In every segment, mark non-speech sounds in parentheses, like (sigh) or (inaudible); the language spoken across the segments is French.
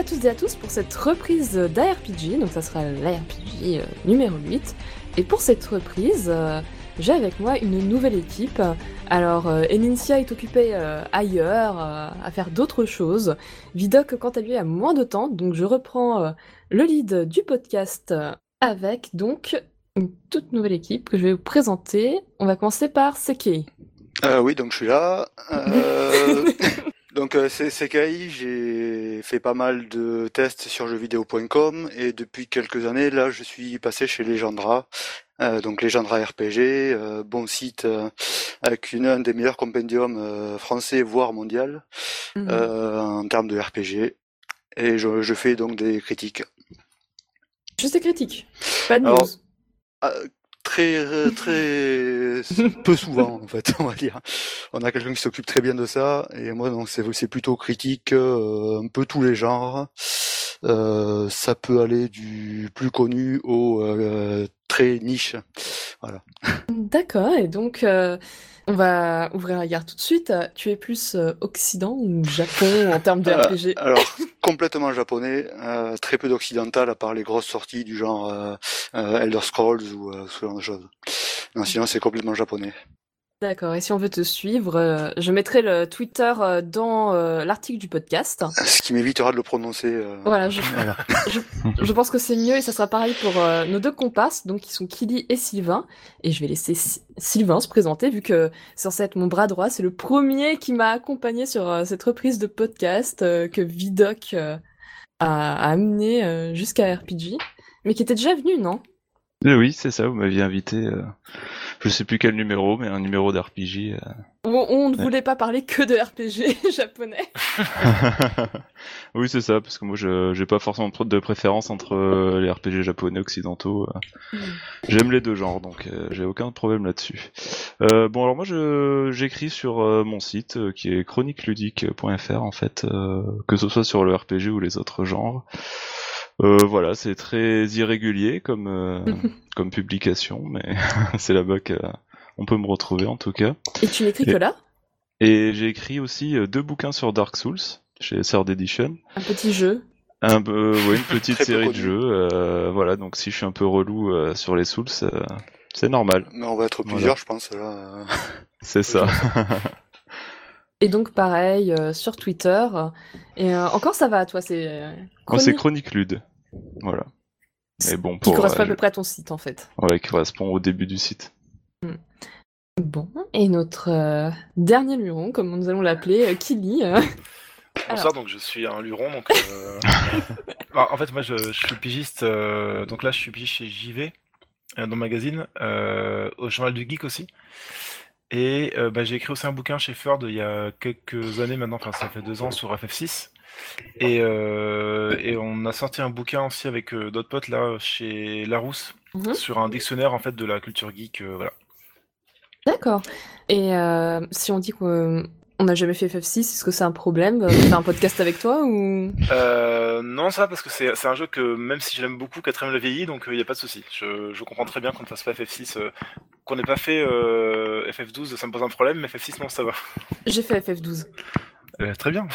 à toutes et à tous pour cette reprise d'ARPG, donc ça sera l'ARPG euh, numéro 8. Et pour cette reprise, euh, j'ai avec moi une nouvelle équipe. Alors, euh, Enincia est occupée ailleurs, à faire d'autres choses. Vidoc, quant à lui, a moins de temps, donc je reprends le lead du podcast avec donc une toute nouvelle équipe que je vais vous présenter. On va commencer par Sekei. Euh, oui, donc je suis là. Euh, (laughs) donc euh, c'est Sekai, j'ai fait pas mal de tests sur jeuxvideo.com et depuis quelques années, là, je suis passé chez Legendra. Euh, donc Legendra RPG, euh, bon site euh, avec une, un des meilleurs compendiums euh, français voire mondial Mhm. euh, en termes de RPG. Et je, je fais donc des critiques. Juste des critiques, pas de Alors, news. Très euh, (laughs) très peu souvent en fait (laughs) on va dire. On a quelqu'un qui s'occupe très bien de ça et moi donc c'est plutôt critique euh, un peu tous les genres. Euh, ça peut aller du plus connu au euh, très niche. Voilà. D'accord, et donc euh, on va ouvrir la guerre tout de suite. Tu es plus euh, Occident ou Japon en termes de Euh, RPG alors complètement japonais. Euh, très peu d'occidental à part les grosses sorties du genre euh, euh, Elder Scrolls ou euh, ce genre de choses. Non sinon c'est complètement japonais D'accord, et si on veut te suivre, euh, je mettrai le Twitter euh, dans euh, l'article du podcast. ce qui m'évitera de le prononcer euh, Voilà, je, voilà. je, je pense que c'est mieux et ça sera pareil pour euh, nos deux comparses, donc qui sont Kili et Sylvain. Et je vais laisser Si- Sylvain se présenter vu que c'est censé être mon bras droit. C'est le premier qui m'a accompagné sur euh, cette reprise de podcast euh, que Vidoc euh, a, a amené euh, jusqu'à RPG, mais qui était déjà venu, non? Oui, c'est ça, vous m'aviez invité, euh, je sais plus quel numéro, mais un numéro d'RPG. euh. on, on ne Ouais. voulait pas parler que de RPG (laughs) japonais. (laughs) oui, c'est ça, parce que moi, je j'ai pas forcément trop de préférence entre euh, les RPG japonais occidentaux. euh. J'aime les deux genres, donc j'ai aucun problème là-dessus. Euh, bon, alors moi, j'écris sur mon site, qui est chroniqueludique.fr, en fait, que ce soit sur le RPG ou les autres genres. Euh, voilà, c'est très irrégulier comme euh, (laughs) comme publication, mais (laughs) c'est là-bas qu'on peut me retrouver en tout cas. Et tu n'écris que là? Et j'ai écrit aussi euh, deux bouquins sur Dark Souls chez Third Edition. Un petit jeu. Un peu, ouais, une (laughs) petite série de jeux. euh, voilà, donc si je suis un peu relou euh, sur les Souls, euh, c'est normal. mais on va être Voilà. plusieurs je pense là euh. C'est ça. Et donc pareil euh, sur Twitter. Et euh, encore ça va, toi, c'est euh, Moi, c'est chronique Chronique Lude. Voilà. Mais bon, qui pour, correspond à euh, peu près à ton site en fait. ouais, qui correspond au début du site. Bon, et notre euh, dernier luron, comme nous allons l'appeler, euh, Kili. euh. Bonsoir, donc je suis un luron. Donc, euh, (laughs) bah, en fait, moi je, je suis pigiste. euh, donc là, je suis pigiste chez JV, euh, dans le magazine, euh, au journal du geek aussi. Et euh, bah, j'ai écrit aussi un bouquin chez Ford il y a quelques années maintenant, enfin ça fait deux ans sur FF6. Et, euh, et on a sorti un bouquin aussi avec euh, d'autres potes là chez Larousse Mhm. sur un dictionnaire en fait de la culture geek. euh, voilà. D'accord. Et si on dit qu'on n'a jamais fait FF6, est-ce que c'est un problème faire un podcast avec toi ou? Non, ça, parce que c'est un jeu que, même si je l'aime beaucoup, 4ème le vieilli, donc il n'y a pas de souci. Je, je comprends très bien qu'on ne fasse pas FF6. euh, qu'on n'ait pas fait euh, FF12, ça me pose un problème, mais FF6, non, ça va. J'ai fait FF12. Euh, très bien.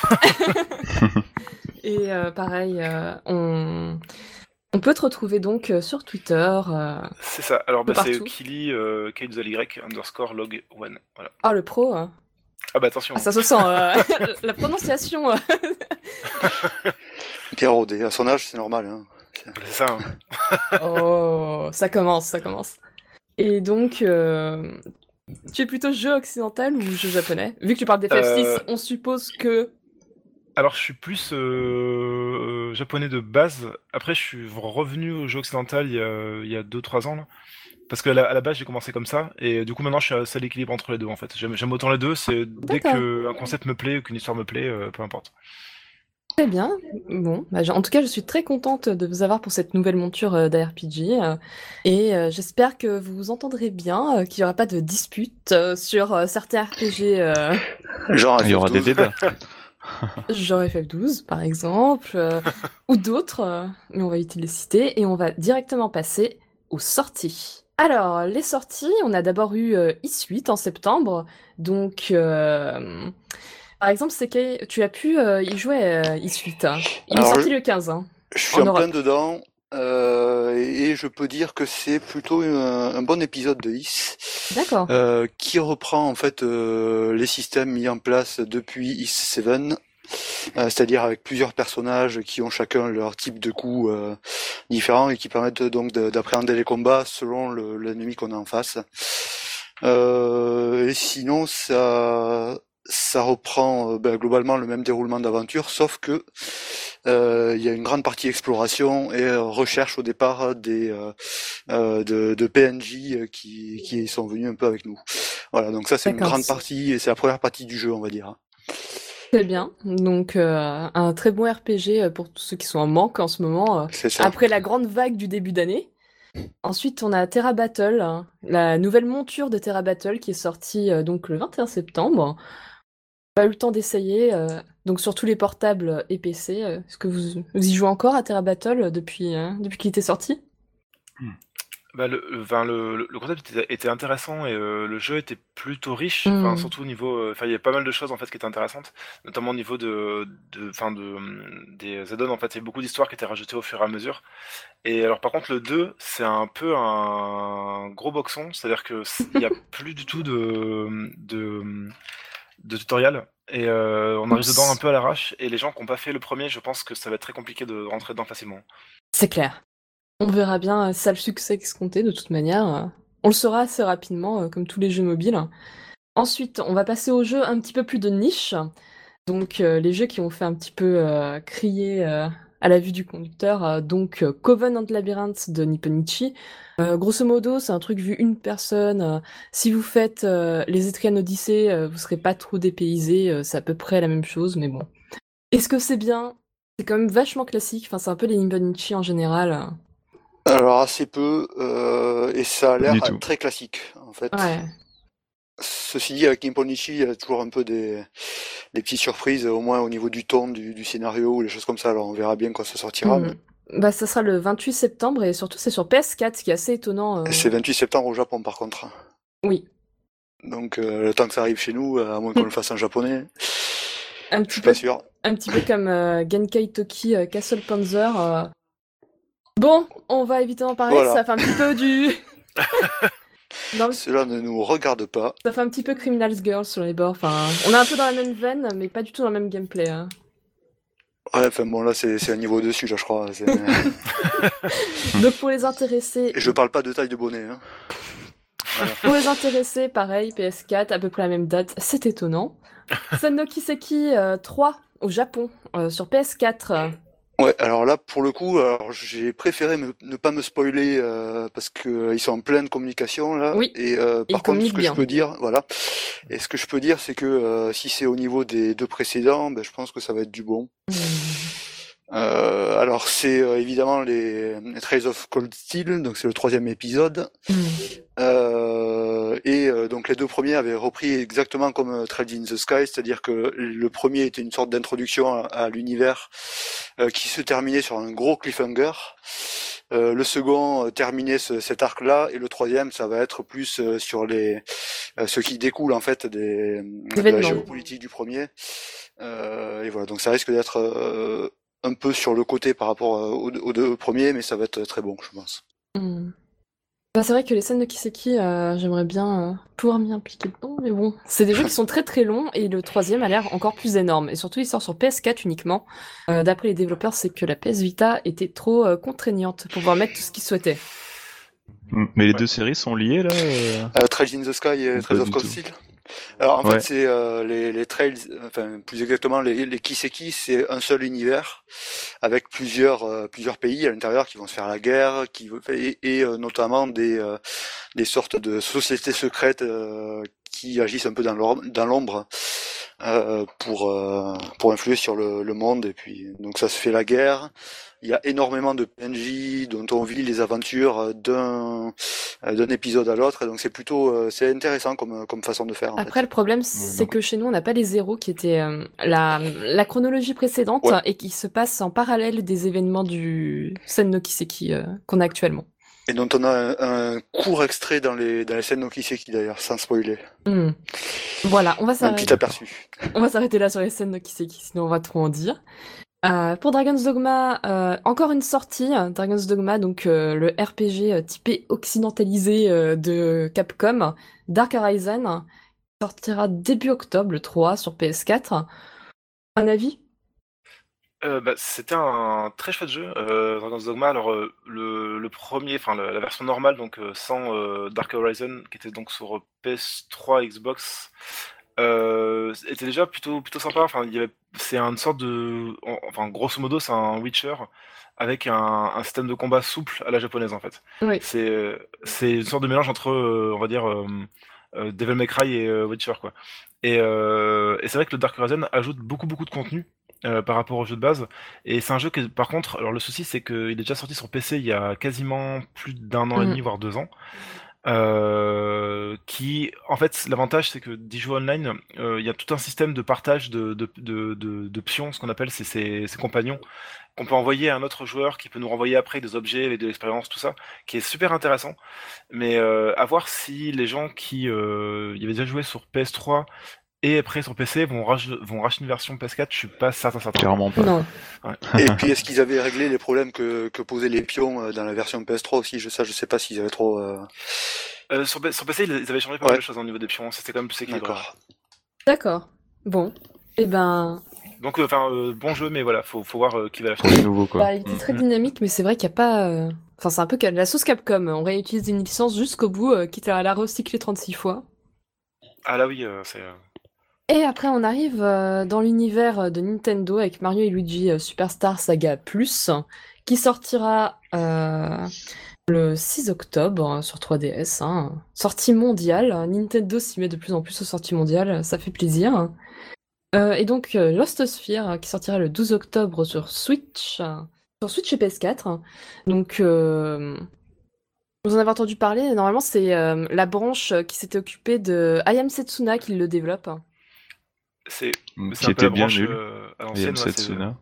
(laughs) Et euh, pareil, euh, on... on peut te retrouver donc euh, sur Twitter. euh, C'est ça. Alors, bah, c'est. Kili, euh, Y underscore log one. Voilà. Ah, le pro. hein. Ah bah attention. Ah, ça se sent. euh, (laughs) la prononciation. (laughs) Pierre Audet, à son âge c'est normal hein. C'est ça. hein. Oh, ça commence, ça commence. Et donc, euh, tu es plutôt jeu occidental ou jeu japonais? Vu que tu parles des FF6, Euh, on suppose que. Alors, je suis plus euh, japonais de base. Après, je suis revenu au jeu occidental il y a, il y a 2-3 ans. Là. Parce que à la, à la base, j'ai commencé comme ça. Et du coup, maintenant, je suis assez à l'équilibre entre les deux, en fait. J'aime autant les deux. C'est dès qu'un concept me plaît ou qu'une histoire me plaît, euh, peu importe. Très bien. Bon, bah, en tout cas, je suis très contente de vous avoir pour cette nouvelle monture euh, d'ARPG. euh, et euh, j'espère que vous vous entendrez bien, euh, qu'il n'y aura pas de dispute euh, sur euh, certains RPG, euh, genre Il y aura des FF12. débats. (laughs) genre FF12 par exemple, euh, ou d'autres, euh, mais on va éviter de les citer. Et on va directement passer aux sorties. Alors, les sorties, on a d'abord eu euh, Is8 en septembre, donc euh, Par exemple, c'est tu as pu y jouer euh, Isuite. Il Alors, est sorti je- le 15. hein. Je suis En plein dedans. euh, et je peux dire que c'est plutôt un, un bon épisode de Is. D'accord. Euh, qui reprend en fait euh, les systèmes mis en place depuis Is 7, euh, c'est-à-dire avec plusieurs personnages qui ont chacun leur type de coup euh, différent et qui permettent donc de- d'appréhender les combats selon le- l'ennemi qu'on a en face. Euh, et sinon, ça ça reprend euh, ben, globalement le même déroulement d'aventure, sauf que euh, il y a une grande partie exploration et euh, recherche au départ des euh, de, de PNJ qui, qui sont venus un peu avec nous. Voilà, donc ça c'est une grande partie et c'est la première partie du jeu, on va dire. Très bien. Donc, euh, un très bon RPG pour tous ceux qui sont en manque en ce moment, après la grande vague du début d'année. Ensuite, on a Terra Battle, hein, la nouvelle monture de Terra Battle qui est sortie donc le 21 septembre. Pas eu le temps d'essayer, euh, donc sur tous les portables et PC. euh, Est-ce que vous, vous y jouez encore à Terra Battle euh, depuis, euh, depuis qu'il était sorti? Bah, le, concept était, était intéressant et euh, le jeu était plutôt riche, Mm. enfin, surtout au niveau, il y a pas mal de choses en fait qui étaient intéressantes, notamment au niveau de, de, de, des add-ons en fait, il y a beaucoup d'histoires qui étaient rajoutées au fur et à mesure. Et alors par contre le 2 c'est un peu un gros boxon, c'est-à-dire que c- il y a (laughs) plus du tout de de, de tutoriel et euh, on arrive Oups. dedans un peu à l'arrache et les gens qui n'ont pas fait le premier, je pense que ça va être très compliqué de rentrer dedans facilement. C'est clair. On verra bien euh, ça le succès escompté de toute manière. euh, On le saura assez rapidement, euh, comme tous les jeux mobiles. Ensuite, on va passer aux jeux un petit peu plus de niche. Donc, euh, les jeux qui ont fait un petit peu euh, crier euh, à la vue du conducteur. euh, donc, euh, Covenant Labyrinth de Nipponichi. Euh, grosso modo, c'est un truc vu une personne. si vous faites euh, les Etrian Odyssey, euh, vous serez pas trop dépaysé. c'est à peu près la même chose, mais bon. Est-ce que c'est bien? C'est quand même vachement classique. Enfin, c'est un peu les Nipponichi en général. Alors assez peu euh, et ça a l'air très classique en fait. Ouais. Ceci dit, avec Nipponichi, il y a toujours un peu des, des petites surprises, au moins au niveau du ton, du, du scénario ou des choses comme ça. Alors on verra bien quand ça sortira. Mm. Bah, ça sera le 28 septembre et surtout c'est sur PS4, ce qui est assez étonnant. euh. C'est 28 septembre au Japon par contre. Oui, Donc euh, le temps que ça arrive chez nous, à moins qu'on le fasse en japonais, un je petit suis peu, pas sûr. un petit peu comme euh, Genkai Toki euh, Castle Panzer. euh. Bon, on va éviter d'en parler, Voilà. ça fait un petit peu du. (laughs) Cela ne nous regarde pas. Ça fait un petit peu Criminals Girls sur les bords. Enfin, on est un peu dans la même veine, mais pas du tout dans le même gameplay. hein. Ouais, enfin bon là c'est un niveau dessus là je crois. (laughs) Donc pour les intéressés, Et je parle pas de taille de bonnet. Hein. pour les intéressés, pareil, PS4, à peu près la même date. C'est étonnant. (laughs) Sen no Kiseki euh, 3 au Japon euh, sur PS4. Ouais, alors là, pour le coup, alors, j'ai préféré me- ne pas me spoiler euh, parce que euh, ils sont en pleine communication là. Oui, Et euh, par contre, ce que bien. je peux dire, voilà. Et ce que je peux dire, c'est que euh, si c'est au niveau des deux précédents, ben, je pense que ça va être du bon. Euh, alors c'est euh, évidemment les, les Trails of Cold Steel, donc c'est le troisième épisode. Mm. Et euh, donc les deux premiers avaient repris exactement comme euh, Trails in the Sky, c'est-à-dire que le premier était une sorte d'introduction à, à l'univers euh, qui se terminait sur un gros cliffhanger. Euh, le second euh, terminait ce- cet arc-là et le troisième, ça va être plus euh, sur les euh, ce qui découle en fait des, de la géopolitique du premier. Euh, et voilà, donc ça risque d'être euh, un peu sur le côté par rapport aux, deux- aux deux premiers, mais ça va être très bon, je pense. Hmm. Bah, c'est vrai que les scènes de Kiseki, euh, j'aimerais bien euh, pouvoir m'y impliquer dedans, mais bon, c'est des jeux qui sont très très longs et le troisième a l'air encore plus énorme. Et surtout, il sort sur PS4 uniquement. Euh, D'après les développeurs, c'est que la PS Vita était trop euh, contraignante pour pouvoir mettre tout ce qu'ils souhaitaient. Mm. Mais les deux séries sont liées là euh Euh, Trails in the Sky et Trails of Cold. Steel. Alors en Ouais. fait c'est euh, les, les trails, enfin plus exactement les, les Kiseki, c'est un seul univers avec plusieurs euh, plusieurs pays à l'intérieur qui vont se faire la guerre, qui et, et, euh, notamment des euh, des sortes de sociétés secrètes euh, qui agissent un peu dans l'ombre euh, pour euh, pour influer sur le, le monde et puis donc ça se fait la guerre. Il y a énormément de PNJ dont on vit les aventures d'un d'un épisode à l'autre et donc c'est plutôt euh, c'est intéressant comme comme façon de faire. en Après, fait. le problème, c'est que chez nous, on n'a pas les zéros qui étaient euh, la, la chronologie précédente Ouais. et qui se passent en parallèle des événements du scène no Kiseki euh, qu'on a actuellement. Et dont on a un, court extrait dans les, dans les scènes qui c'est qui d'ailleurs, sans spoiler. Hmm. Voilà, on va s'arrêter. Un petit aperçu. On va s'arrêter là sur les scènes qui c'est qui, sinon on va trop en dire. Euh, pour Dragon's Dogma, euh, encore une sortie. Dragon's Dogma, donc euh, le RPG typé occidentalisé de Capcom, Dark Horizon, sortira début octobre, le 3, sur PS4. Un avis? Euh, bah, c'était un très chouette jeu, euh, Dragon's Dogma. Alors, euh, le, premier, enfin la, version normale, donc sans Dark Horizon, qui était donc sur PS3, Xbox, était déjà plutôt plutôt sympa. Enfin, c'est une sorte de, enfin grosso modo, c'est un Witcher avec un, système de combat souple à la japonaise en fait. C'est c'est une sorte de mélange entre, on va dire, Devil May Cry et Witcher quoi. Et, et c'est vrai que le Dark Horizon ajoute beaucoup beaucoup de contenu euh, par rapport au jeu de base. Et c'est un jeu que, par contre, alors le souci, c'est qu'il est déjà sorti sur PC il y a quasiment plus d'un an et mm. demi, voire deux ans. Euh, qui, en fait, l'avantage, c'est que d'y online, euh, il y a tout un système de partage de, de, de, de, pions, ce qu'on appelle ses, ses, compagnons, qu'on peut envoyer à un autre joueur, qui peut nous renvoyer après des objets avec de l'expérience, tout ça, qui est super intéressant. Mais à voir si les gens qui y avaient déjà joué sur PS3 et après sur PC vont, vont racheter une version PS4, je suis pas certain certain. Clairement pas. Non. (laughs) Et puis est-ce qu'ils avaient réglé les problèmes que, que posaient les pions euh, dans la version PS3 aussi? Je sais, je sais pas s'ils avaient trop. Euh... Euh, sur, sur, PC, ils avaient changé pas mal de choses au niveau des pions. C'était quand même plus équilibré. D'accord. D'accord. Bon. Et eh ben. Donc, euh, enfin, bon jeu, mais voilà, faut, faut voir qui va l'acheter. nouveau quoi. Bah, il était très dynamique, mais c'est vrai qu'il n'y a pas. Enfin, c'est un peu la sauce Capcom. On réutilise une licence jusqu'au bout, quitte à la recycler 36 fois. Ah là oui, c'est. Et après, on arrive euh, dans l'univers de Nintendo avec Mario et Luigi euh, Superstar Saga Plus, qui sortira euh, le 6 octobre sur 3DS. Hein. Sortie mondiale. Nintendo s'y met de plus en plus aux sorties mondiales, ça fait plaisir. et donc, Lost Sphere, qui sortira le 12 octobre sur Switch, sur Switch et PS4. Donc, vous en avez entendu parler, normalement c'est la branche qui s'était occupée de Ayam Setsuna qui le développe. C'est mm, qui était bien nul. Euh, I Setsuna.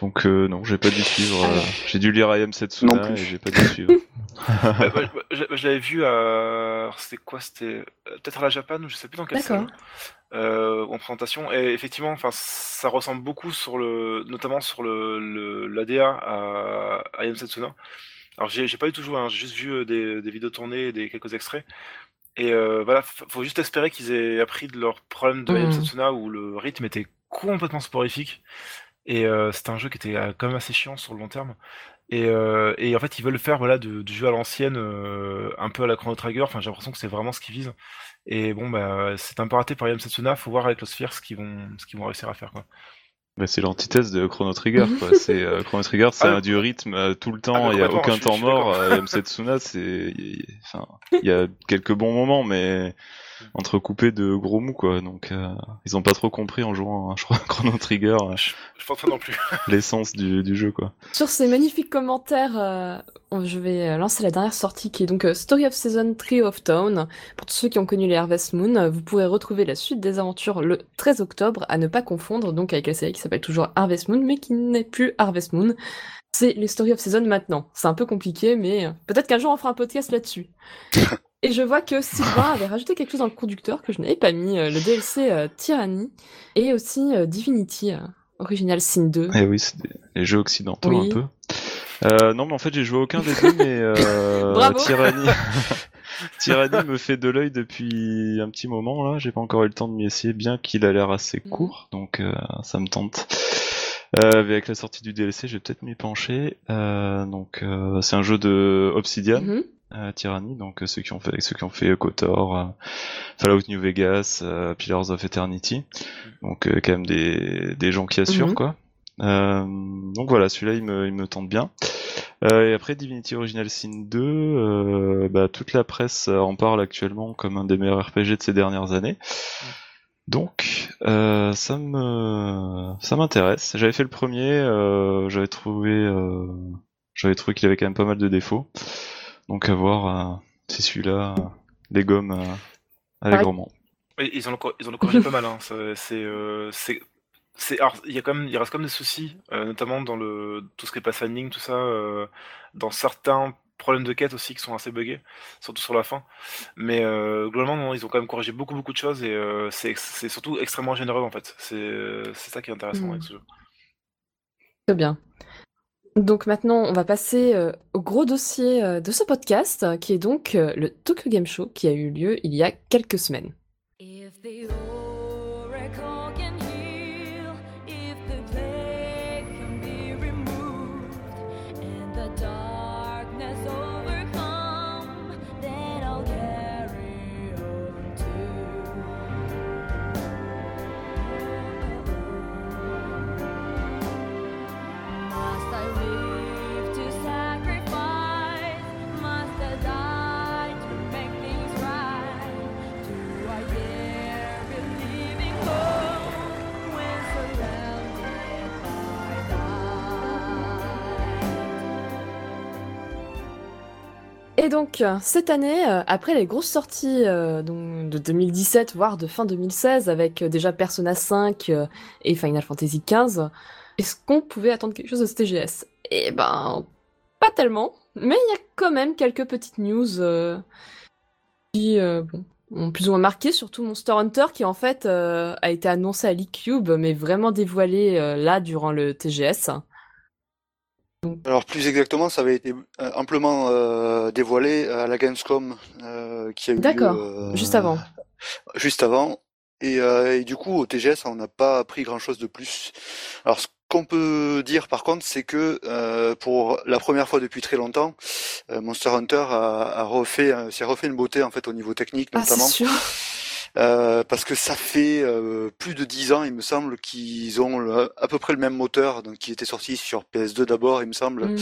Donc euh, non, j'ai pas dû suivre. Euh, j'ai dû lire I Am Setsuna et j'ai pas dû suivre. (laughs) je, l'avais vu à. C'était quoi C'était peut-être à la Japan, je sais plus dans quel salon. en présentation. Et effectivement, enfin, ça ressemble beaucoup sur le, notamment sur le l'ADA à, à I Am Setsuna. Alors j'ai pas du tout joué, hein, j'ai juste vu des, des vidéos tournées et des quelques extraits. Et euh, voilà, faut juste espérer qu'ils aient appris de leur problème de mmh. où le rythme était complètement sporifique. Et euh, c'était un jeu qui était euh, quand même assez chiant sur le long terme. Et, euh, et en fait, ils veulent faire voilà du, jeu à l'ancienne, un peu à la Chrono Trigger. Enfin, j'ai l'impression que c'est vraiment ce qu'ils visent. Et bon, bah, c'est un peu raté par Yam Setsuna. Faut voir avec Sphere ce qu'ils vont, ce qu'ils vont réussir à faire. Quoi. Bah, c'est l'antithèse de Chrono Trigger. Quoi. (laughs) c'est euh, Chrono Trigger, c'est ah, du rythme euh, tout le temps. Ah, il n'y a aucun temps mort. Euh, Setsuna, c'est, enfin, il y a quelques bons moments, mais entrecoupé de gros mous quoi. Donc euh, ils ont pas trop compris en jouant, (laughs) je crois, Chrono Trigger. Euh, je, pense pas non plus. (laughs) L'essence du, du, jeu quoi. Sur ces magnifiques commentaires, euh, je vais lancer la dernière sortie qui est donc Story of Season Tree of Town. Pour tous ceux qui ont connu les Harvest Moon, vous pourrez retrouver la suite des aventures le 13 octobre, à ne pas confondre donc avec la série qui s'appelle toujours Harvest Moon, mais qui n'est plus Harvest Moon. C'est les Story of Season maintenant. C'est un peu compliqué, mais peut-être qu'un jour on fera un podcast là-dessus. (laughs) Et je vois que Sylvain avait rajouté quelque chose dans le conducteur que je n'avais pas mis, euh, le DLC euh, Tyranny et aussi euh, Divinity Original Sin 2. Eh oui, c'est des jeux occidentaux un peu. Euh, non, mais en fait, j'ai joué aucun des deux, mais euh, (laughs) Tyranny... (laughs) Tyranny me fait de l'œil depuis un petit moment là. J'ai pas encore eu le temps de m'y essayer, bien qu'il a l'air assez mhm. court, donc ça me tente. avec la sortie du DLC, je vais peut-être m'y pencher. donc, c'est un jeu de Obsidian. Mhm. Tyranny, donc euh, ceux qui ont fait ceux qui ont fait Kotor, euh, Fallout New Vegas, euh, Pillars of Eternity, donc quand même des, des gens qui assurent mhm. quoi. donc voilà, celui-là il me, il me tente bien. et après Divinity Original Sin 2, bah, toute la presse en parle actuellement comme un des meilleurs RPG de ces dernières années. Donc ça me ça m'intéresse. J'avais fait le premier, j'avais trouvé j'avais trouvé qu'il avait quand même pas mal de défauts. Donc à voir euh, si celui-là les gomme euh, allègrement. Ils ont ils ont corrigé pas mal. Hein. C'est c'est c'est alors il y a quand même il reste comme des soucis, euh, notamment dans le tout ce qui est passing, tout ça, dans certains problèmes de quête aussi qui sont assez buggés, surtout sur la fin. Mais globalement, ils ont quand même corrigé beaucoup beaucoup de choses et c'est surtout extrêmement généreux en fait. C'est ça qui est intéressant avec ce jeu. Très bien. Donc maintenant, on va passer au gros dossier de ce podcast, qui est donc le Tokyo Game Show, qui a eu lieu il y a quelques semaines. Donc, cette année, euh, après les grosses sorties euh, de 2017, voire de fin 2016, avec euh, déjà Persona 5 et Final Fantasy XV, est-ce qu'on pouvait attendre quelque chose de TGS Eh ben, pas tellement, mais il y a quand même quelques petites news qui ont plus ou moins marqué, surtout Monster Hunter, qui en fait a été annoncé à l'eCube, mais vraiment dévoilé là durant le TGS. Alors plus exactement, ça avait été euh, amplement euh, dévoilé à la Gamescom euh, qui a eu D'accord, juste avant. Juste avant. Et, du coup, au TGS, on n'a pas appris grand-chose de plus. Alors ce qu'on peut dire par contre, c'est que pour la première fois depuis très longtemps, Monster Hunter a, refait, s'est refait une beauté en fait au niveau technique ah, notamment. Sûr. Euh, parce que ça fait euh, plus de dix ans, il me semble, qu'ils ont à peu près le même moteur, donc qui était sorti sur PS2 d'abord, il me semble, mhm.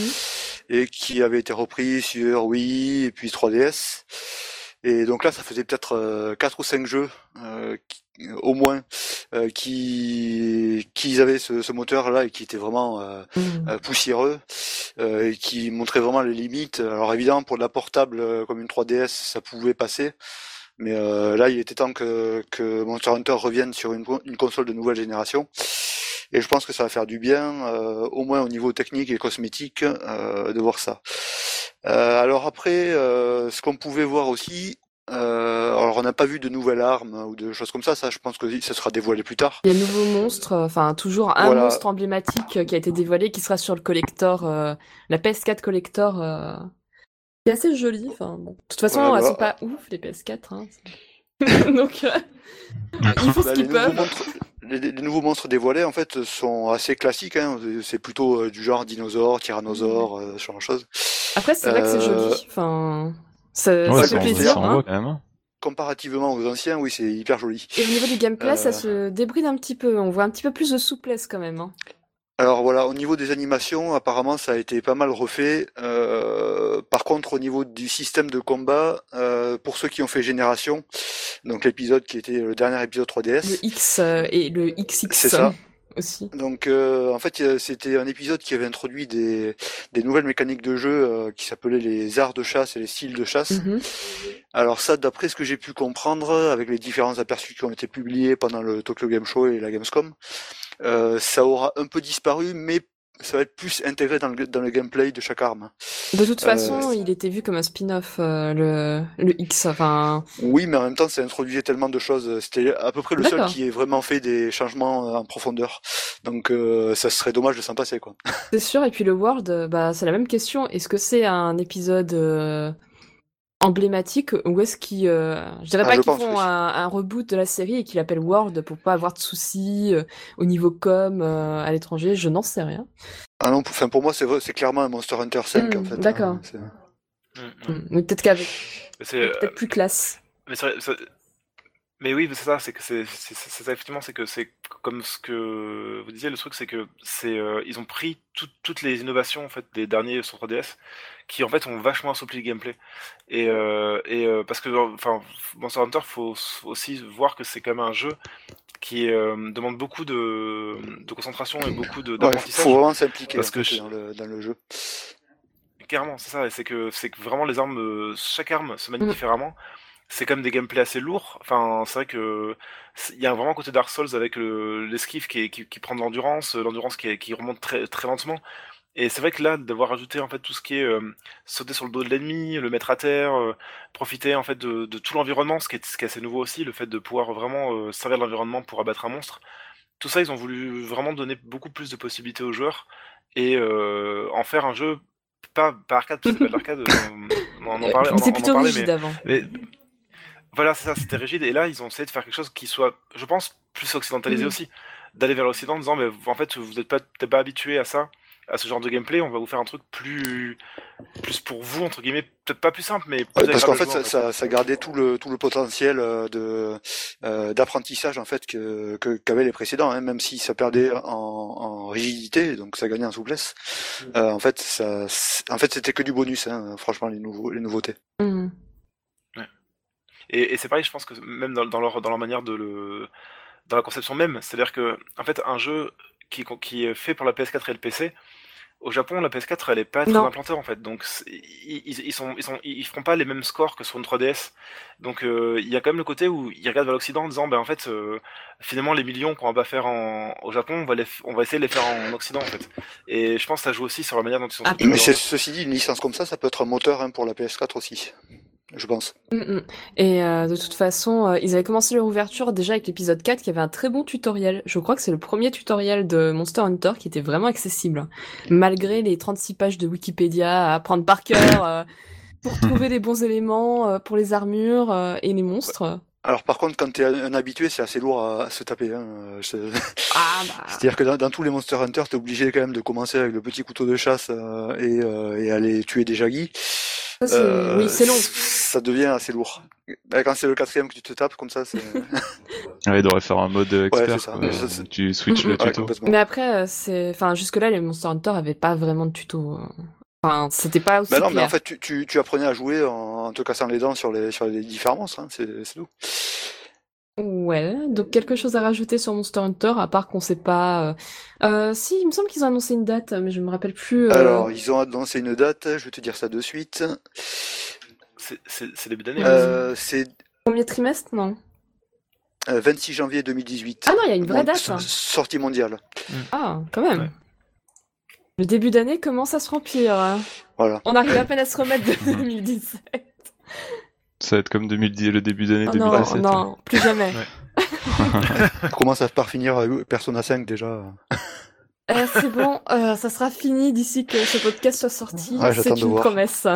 et qui avait été repris sur Wii et puis 3DS. Et donc là, ça faisait peut-être euh, quatre ou cinq jeux au moins qui qui avaient ce, ce moteur-là et qui était vraiment mhm. poussiéreux et qui montrait vraiment les limites. Alors évidemment, pour de la portable comme une 3DS, ça pouvait passer. Mais euh, là, il était temps que, que Monster Hunter revienne sur une, une, console de nouvelle génération. Et je pense que ça va faire du bien, euh, au moins au niveau technique et cosmétique, euh, de voir ça. Euh, alors après, euh, ce qu'on pouvait voir aussi, euh, alors on n'a pas vu de nouvelles armes ou de choses comme ça, ça je pense que ça sera dévoilé plus tard. Il y a un nouveau monstre, enfin toujours un monstre emblématique qui a été dévoilé, qui sera sur le collector, la PS4 collector c'est assez joli. Enfin, bon. De toute façon, elles sont pas ouf, les PS4. Hein. (laughs) Donc, euh, il faut ce bah, qu'ils peuvent. les, nouveaux monstres dévoilés, en fait, sont assez classiques. Hein. C'est plutôt euh, du genre dinosaure, tyrannosaure, euh, ce genre de choses. Après, c'est vrai que c'est joli. Enfin, ça, ça fait plaisir. Hein. Comparativement aux anciens, oui, c'est hyper joli. Et au niveau du gameplay, ça se débride un petit peu. On voit un petit peu plus de souplesse quand même. Hein. Alors voilà, au niveau des animations, apparemment ça a été pas mal refait. Euh, par contre, au niveau du système de combat, euh, pour ceux qui ont fait Génération, donc l'épisode qui était le dernier épisode 3DS. Le X euh, et le XX. C'est ça. Aussi. Donc en fait c'était un épisode qui avait introduit des, des nouvelles mécaniques de jeu qui s'appelaient les arts de chasse et les styles de chasse. Mm-hmm. Alors ça d'après ce que j'ai pu comprendre avec les différents aperçus qui ont été publiés pendant le Tokyo Game Show et la Gamescom, euh, ça aura un peu disparu, mais ça va être plus intégré dans le, dans le gameplay de chaque arme. De toute façon, euh, il était vu comme un spin-off, euh, le, le X. Enfin. Oui, mais en même temps, ça introduisait tellement de choses. C'était à peu près le seul qui ait vraiment fait des changements en profondeur. Donc, ça serait dommage de s'en passer, quoi. C'est sûr. Et puis le World, bah, c'est la même question. Est-ce que c'est un épisode emblématique ou est-ce qu'ils euh... je dirais ah, pas qu'ils font un, reboot de la série et qu'ils l'appellent World pour pas avoir de soucis euh, au niveau com euh, à l'étranger je n'en sais rien. Ah non enfin pour moi c'est c'est clairement un Monster Hunter 5 en hmm, fait hein, d'accord. mmh, mmh. mais peut-être qu'avec peut-être euh, plus classe. mais mais oui, c'est ça, c'est que c'est ça effectivement, c'est que c'est comme ce que vous disiez, le truc, c'est que c'est ils ont pris toutes les innovations en fait des derniers sur 3DS qui en fait ont vachement assoupli le gameplay. Et, euh, et euh, parce que enfin, Monster Hunter, faut aussi voir que c'est quand même un jeu qui euh, demande beaucoup de, de, concentration et beaucoup d'apprentissage. Il faut vraiment s'impliquer parce que dans, le, dans le jeu. Clairement, c'est ça. C'est que c'est que vraiment les armes, chaque arme se manie mm. différemment. C'est quand même des gameplays assez lourds. Enfin, c'est vrai que il y a vraiment un côté Dark Souls avec l'esquive qui, qui, qui, prend de l'endurance, l'endurance qui, qui remonte très, très lentement. Et c'est vrai que là, d'avoir ajouté en fait tout ce qui est euh, sauter sur le dos de l'ennemi, le mettre à terre, euh, profiter en fait de, de tout l'environnement, ce qui, est, ce qui est assez nouveau aussi, le fait de pouvoir vraiment euh, servir l'environnement pour abattre un monstre. Tout ça, ils ont voulu vraiment donner beaucoup plus de possibilités aux joueurs et euh, en faire un jeu pas, pas arcade, parce que c'est pas de l'arcade. on, on en parlait, en plutôt parlait, rigide mais, avant. mais voilà, c'est ça, c'était rigide. Et là, ils ont essayé de faire quelque chose qui soit, je pense, plus occidentalisé Mhm. aussi. D'aller vers l'Occident en disant, mais en fait, vous n'êtes pas, peut-être pas habitué à ça, à ce genre de gameplay, on va vous faire un truc plus, plus pour vous, entre guillemets, peut-être pas plus simple, mais plus Ouais, parce qu'en fait, ça, jouer, ça, ça gardait tout le tout le potentiel euh, de euh, d'apprentissage en fait que que- qu'avaient les précédents, hein, même si ça perdait en, en rigidité, donc ça gagnait en souplesse. Euh, en fait, ça, en fait, c'était que du bonus, hein, franchement, les nouveaux les nouveautés. Mhm. Et, et c'est pareil, je pense que même dans, dans leur, dans leur manière de le. dans la conception même, c'est-à-dire que, en fait, un jeu qui, qui est fait pour la PS4 et le PC, au Japon, la PS4, elle est pas très Non. implantée en fait, donc ils, ils, sont, ils, sont, ils feront pas les mêmes scores que sur une 3DS. Donc euh, il y a quand même le côté où ils regardent vers l'Occident en disant, ben en fait, euh, finalement les millions qu'on va pas faire en, au Japon, on va, les, on va essayer de les faire en Occident en fait. Et je pense que ça joue aussi sur la manière dont ils sont. Ah, Mais ceci dit, une licence comme ça, ça peut être un moteur hein, pour la PS4 aussi, je pense. Mhm. Et euh, de toute façon, euh, ils avaient commencé leur ouverture déjà avec l'épisode 4 qui avait un très bon tutoriel. Je crois que c'est le premier tutoriel de Monster Hunter qui était vraiment accessible. Malgré les 36 pages de Wikipédia à apprendre par cœur euh, pour trouver (laughs) les bons éléments euh, pour les armures euh, et les monstres. Alors par contre, quand t'es un, un habitué, c'est assez lourd à, à se taper. Hein. euh, c'est- Ah (laughs) bah... C'est-à-dire que dans, dans tous les Monster Hunter, t'es obligé quand même de commencer avec le petit couteau de chasse euh, et, euh, et aller tuer des jaggies. Ça, c'est- oui, c'est long. Ça devient assez lourd. Et quand c'est le quatrième que tu te tapes comme ça, c'est (laughs) Ouais, il devrait faire un mode expert. c'est ça, quoi. ça, c'est- tu switches le. Ouais, tuto. Mais après, euh, c'est... Enfin, jusque-là, les Monster Hunter avaient pas vraiment de tuto. Enfin, c'était pas aussi Mais non, mais en fait, tu, tu, tu apprenais à jouer en, en te cassant les dents sur les, sur les différents monstres, hein, c'est tout. Ouais, donc quelque chose à rajouter sur Monster Hunter, à part qu'on sait pas... euh, euh, si, il me semble qu'ils ont annoncé une date, mais je me rappelle plus... euh, Alors, ils ont annoncé une date, je vais te dire ça de suite. C'est- début d'année. Euh, c'est Premier trimestre, non? Euh, 26 janvier 2018. Ah non, il y a une vraie date. hein. Sortie mondiale. Ah, quand même. Ouais. Le début d'année commence à se remplir. Voilà. On arrive à peine à se remettre de 2017. Ça va être comme 2010, le début d'année Oh non, 2017. non, plus jamais. On (laughs) commence à par finir euh, Persona 5 déjà. Euh, (laughs) c'est bon, euh, ça sera fini d'ici que ce podcast soit sorti. Ouais, c'est une voir. promesse.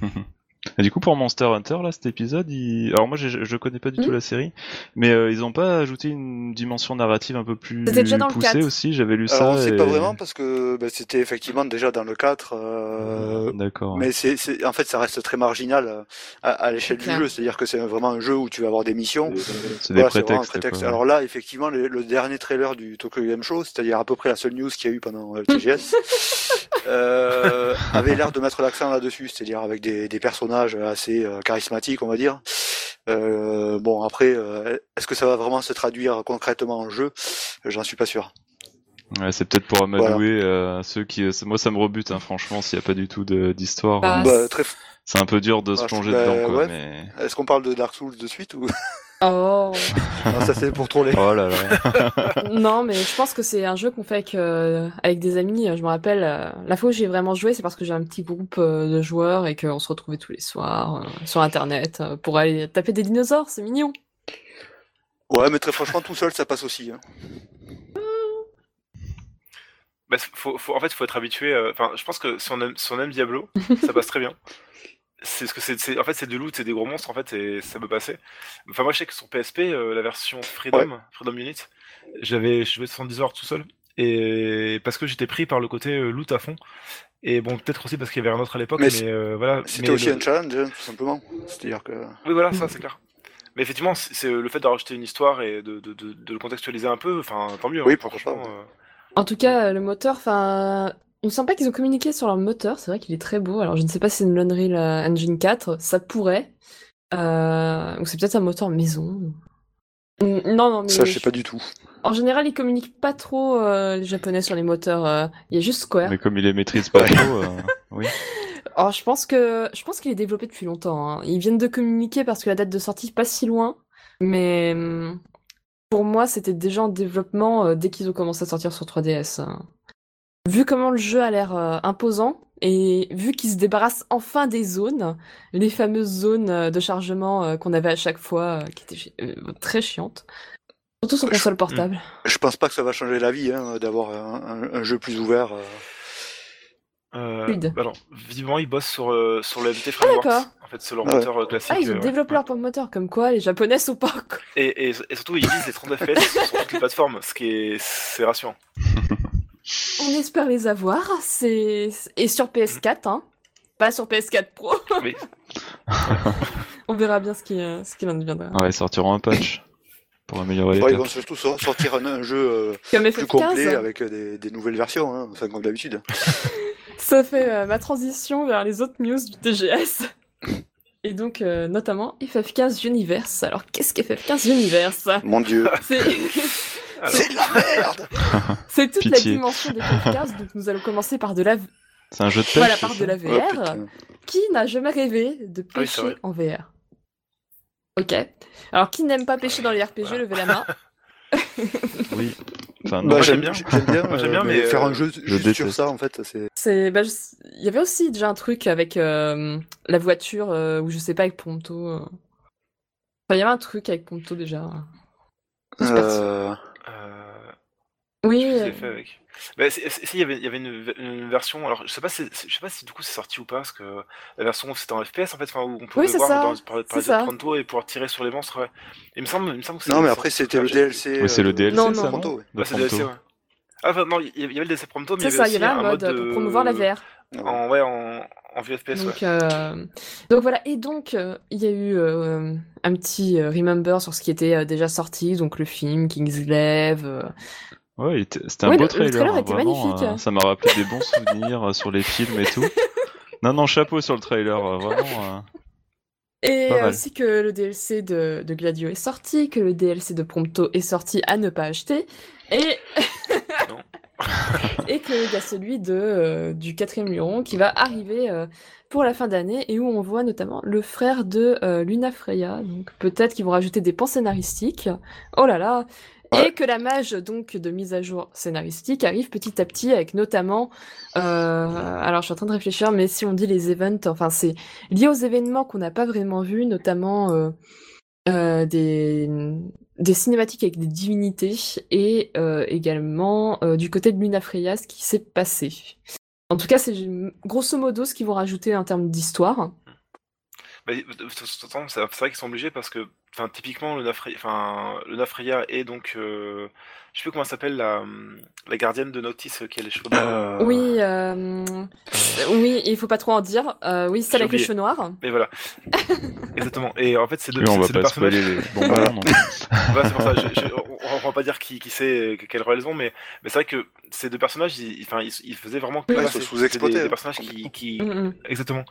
(laughs) Et du coup, pour Monster Hunter, là, cet épisode, il... alors moi, je connais pas du tout Hmm. la série, mais euh, ils ont pas ajouté une dimension narrative un peu plus déjà dans le poussée 4. aussi. J'avais lu Alors, on ça. sait et- pas vraiment parce que bah, c'était effectivement déjà dans le 4. euh, D'accord. Mais c'est, c'est, en fait, ça reste très marginal euh, à, à l'échelle du jeu. C'est-à-dire que c'est vraiment un jeu où tu vas avoir des missions. C'est des Voilà, c'est vraiment un prétextes. prétexte. quoi. Alors là, effectivement, le, le dernier trailer du Tokyo Game Show, c'est-à-dire à peu près la seule news qu'il y a eu pendant (laughs) le TGS, euh, avait l'air de mettre l'accent là-dessus, c'est-à-dire avec des, des personnages assez euh, charismatiques, on va dire. Euh, bon, après, euh, est-ce que ça va vraiment se traduire concrètement en jeu? J'en suis pas sûr. Ouais, c'est peut-être pour amadouer euh, ceux qui. Moi, ça me rebute, hein, franchement, s'il y a pas du tout d'histoire. Bah, euh, Bah, très... C'est un peu dur de se plonger bah, dedans, quoi. ouais. Mais... Est-ce qu'on parle de Dark Souls de suite ou? Oh. Non, ça c'est pour troller Oh là là. (laughs) non, mais je pense que c'est un jeu qu'on fait avec, euh, avec des amis. Je me rappelle, euh, la fois où j'ai vraiment joué, c'est parce que j'ai un petit groupe euh, de joueurs et qu'on se retrouvait tous les soirs euh, sur Internet euh, pour aller taper des dinosaures. C'est mignon. Ouais, mais très franchement, tout seul, ça passe aussi. hein. Bah, faut, faut, en fait, il faut être habitué. euh, Enfin, je pense que si on aime, si on aime Diablo, ça passe très bien. (laughs) C'est ce que c'est. c'est- En fait, c'est du loot, c'est des gros monstres, en fait, et ça peut passer. Enfin, moi, je sais que sur PSP, euh, la version Freedom, Freedom Unit, j'avais joué 70 heures tout seul. Et parce que j'étais pris par le côté euh, loot à fond. Et bon, peut-être aussi parce qu'il y avait un autre à l'époque, Mais mais, c'est- euh, voilà. C'était Mais aussi le- un challenge, hein, tout simplement. C'est-à-dire que. Oui, voilà, ça, c'est clair. Mais effectivement, c'est c'est le fait de rajouter une histoire et de, de, de, de le contextualiser un peu, enfin, tant mieux. Oui, hein, pourquoi franchement, pas. euh, En tout cas, le moteur, enfin, il me semble pas qu'ils ont communiqué sur leur moteur. C'est vrai qu'il est très beau. Alors, je ne sais pas si c'est une Unreal euh, Engine 4. Ça pourrait. Euh, ou c'est peut-être un moteur maison. Non, non, mais Ça, je sais pas du tout. en général, ils communiquent pas trop euh, les Japonais sur les moteurs. euh, Il y a juste Square. Mais comme il les maîtrise pas trop, euh, oui. (laughs) Alors, je pense que je pense qu'il est développé depuis longtemps. hein. Ils viennent de communiquer parce que la date de sortie pas si loin, mais hum, pour moi, c'était déjà en développement euh, dès qu'ils ont commencé à sortir sur 3DS. hein. Vu comment le jeu a l'air euh, imposant, et vu qu'il se débarrasse enfin des zones, les fameuses zones euh, de chargement euh, qu'on avait à chaque fois, qui étaient chi- euh, très chiantes, surtout sur Je- console portable. Je pense pas que ça va changer la vie hein, d'avoir un, un- un jeu plus ouvert. euh. Euh, bah non, visiblement ils bossent sur, euh, sur le MT Frameworks. d'accord. en fait, c'est leur Ah ouais. moteur classique. Ah, ils ont euh, développé ouais. leur propre moteur, comme quoi les japonais sont pas. Et, et, et surtout, ils disent les 30 FPS sur toutes les plateformes, ce qui est, c'est rassurant. (laughs) On espère les avoir, c'est et sur PS4, hein, pas sur PS4 Pro. Oui. (laughs) On verra bien ce qui, euh, ce qu'il en deviendra. Ouais, ils sortiront un patch pour améliorer Ouais, les ils vont surtout sor- sortir un, un jeu euh, (laughs) Comme plus complet FF15, avec euh, des, des nouvelles versions, hein, enfin comme d'habitude. (laughs) ça fait euh, ma transition vers les autres news du TGS. Et donc, euh, notamment FF15 Universe. Alors, qu'est-ce qu'FF15 Universe? Mon dieu. C'est de la merde (laughs) c'est toute Pitié. la dimension de FF15. Donc, nous allons commencer par de la, C'est un jeu de pêche. voilà, c'est par de la Oh, VR. putain. Qui n'a jamais rêvé de Ah oui, pêcher en VR Ok. Alors, qui n'aime pas pêcher dans les RPG, Voilà. levez la main. Oui. Enfin, non, Bah, moi, j'aime bien, j'aime bien, Moi, j'aime euh, bien, mais, mais, faire euh, un jeu je juste sur ça, en fait, c'est. C'est, bah, je- il y avait aussi déjà un truc avec euh, la voiture, euh, ou je sais pas, avec Ponto. euh. Enfin, il y avait un truc avec Ponto déjà. Euh, euh, Oui, Qu'est-ce euh, fait avec bah, si, si, il y avait, il y avait une, une version. Alors, je sais pas, si, je sais pas si du coup c'est sorti ou pas, parce que la version c'était en FPS en fait, enfin, où on pouvait Oui, c'est voir ça, dans, par, par les Pronto et pouvoir tirer sur les monstres. Ouais. Il me semble, il me semble que c'est Non, mais après, c'était le DLC. Oui, c'est le euh, DLC, Non, non. Pronto, ouais. Le DLC, ouais. Ah, enfin, non, il y avait le DLC Pronto, mais c'est il y ça, avait il y aussi avait un un mode mode pour euh, promouvoir la VR. En, ouais, en, en FPS, Donc, ouais. euh, donc voilà, et donc euh, il y a eu euh, un petit euh, remember sur ce qui était euh, déjà sorti, donc le film Kingsglaive. euh. Ouais, c'était un Ouais, beau le- le trailer. hein, était vraiment, magnifique. euh, ça m'a rappelé des bons souvenirs sur les films et tout. (laughs) Non, non, chapeau sur le trailer, euh, vraiment. euh, Et aussi que le DLC de, de Gladio est sorti, que le DLC de Prompto est sorti à ne pas acheter, et. (laughs) (laughs) et qu'il y a celui de euh, du quatrième Luron qui va arriver euh, pour la fin d'année et où on voit notamment le frère de euh, Luna Freya. Donc peut-être qu'ils vont rajouter des pans scénaristiques. Oh là là. Ouais. Et que la mage donc de mise à jour scénaristique arrive petit à petit avec notamment alors je suis en train de réfléchir mais si on dit les events enfin c'est lié aux événements qu'on n'a pas vraiment vus notamment des des cinématiques avec des divinités et euh, également euh, du côté de Luna Freya ce qui s'est passé. En tout cas, c'est grosso modo ce qu'ils vont rajouter en termes d'histoire. Bah, c'est vrai qu'ils sont obligés parce que, enfin, typiquement, le Nafreya, enfin, le Nafreya est donc, euh, je sais plus comment elle s'appelle, la, la gardienne de Noctis euh, qui a les cheveux. Euh, Oui, euh, oui, il faut pas trop en dire. Euh, oui, celle avec les cheveux noirs. Mais voilà. Exactement. Et en fait, c'est deux, Oui, on va pas personnages. spoiler les. (laughs) Voilà, c'est pour ça. je- je- on, on va pas dire qui, qui c'est, euh, quelle rôle elles ont, mais, mais c'est vrai que ces deux personnages, ils, enfin, ils, ils faisaient vraiment que sont sous-exploités, des, des personnages qui, qui, Mm, mm. Exactement.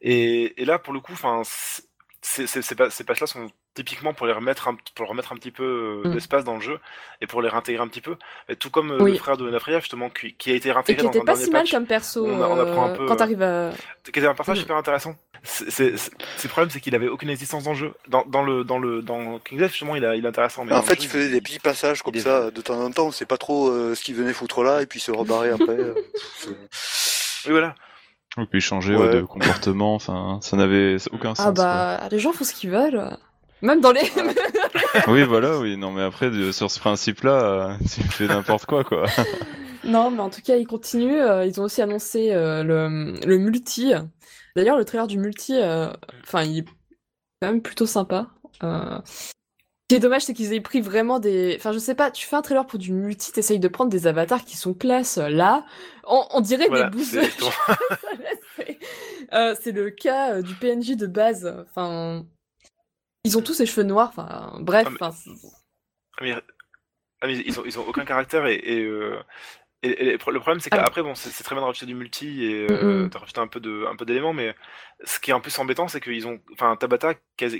Et, et là, pour le coup, enfin, c'est- c'est- c'est- ces pa- ces pages-là sont typiquement pour les remettre un, pour remettre un petit peu euh, Mm. d'espace dans le jeu et pour les réintégrer un petit peu. Et tout comme euh, Oui. le frère de Nafria, justement, qui, qui a été Et réintégré qui dans un pas dernier si mal patch, comme perso on a- on apprend un euh, peu, quand t'arrives à... qui était un personnage Mm. super intéressant. C'est, c'est, c'est- c'est le problème, c'est qu'il avait aucune existence dans le jeu. Dans, dans le, dans le, dans King's Death, justement, il, a, il est intéressant. Mais En fait, jeu, il faisait des petits passages comme ça de temps en temps. On sait pas trop euh, ce qu'il venait foutre là et puis se rebarrer (laughs) après. euh, c'est- Oui, voilà. Et puis changer Ouais. ouais, de comportement, enfin, ça n'avait aucun sens. Ah bah, les gens font ce qu'ils veulent. Même dans les... (laughs) Oui, voilà, oui. Non, mais après, de- sur ce principe-là, euh, tu fais n'importe quoi, quoi. (laughs) Non, mais en tout cas, ils continuent. euh, ils ont aussi annoncé euh, le, le multi. D'ailleurs, le trailer du multi, euh, enfin, il est quand même plutôt sympa. Euh, Ce qui est dommage, c'est qu'ils aient pris vraiment des. Enfin, je sais pas, tu fais un trailer pour du multi, t'essayes de prendre des avatars qui sont classe. Là, on, on dirait Voilà, des exactement- (laughs) c'est euh, c'est le cas euh, du PNJ de base. Enfin, ils ont tous les cheveux noirs. Enfin, bref. Ah, mais- Ah, mais, ah, mais ils, ont, ils ont aucun caractère et, et, euh, et- et le problème c'est Ah. qu'après bon c'est très bien de rajouter du multi et euh, Mm, mm. de rajouter un peu de un peu d'éléments mais ce qui est un peu embêtant c'est qu'ils ont enfin Tabata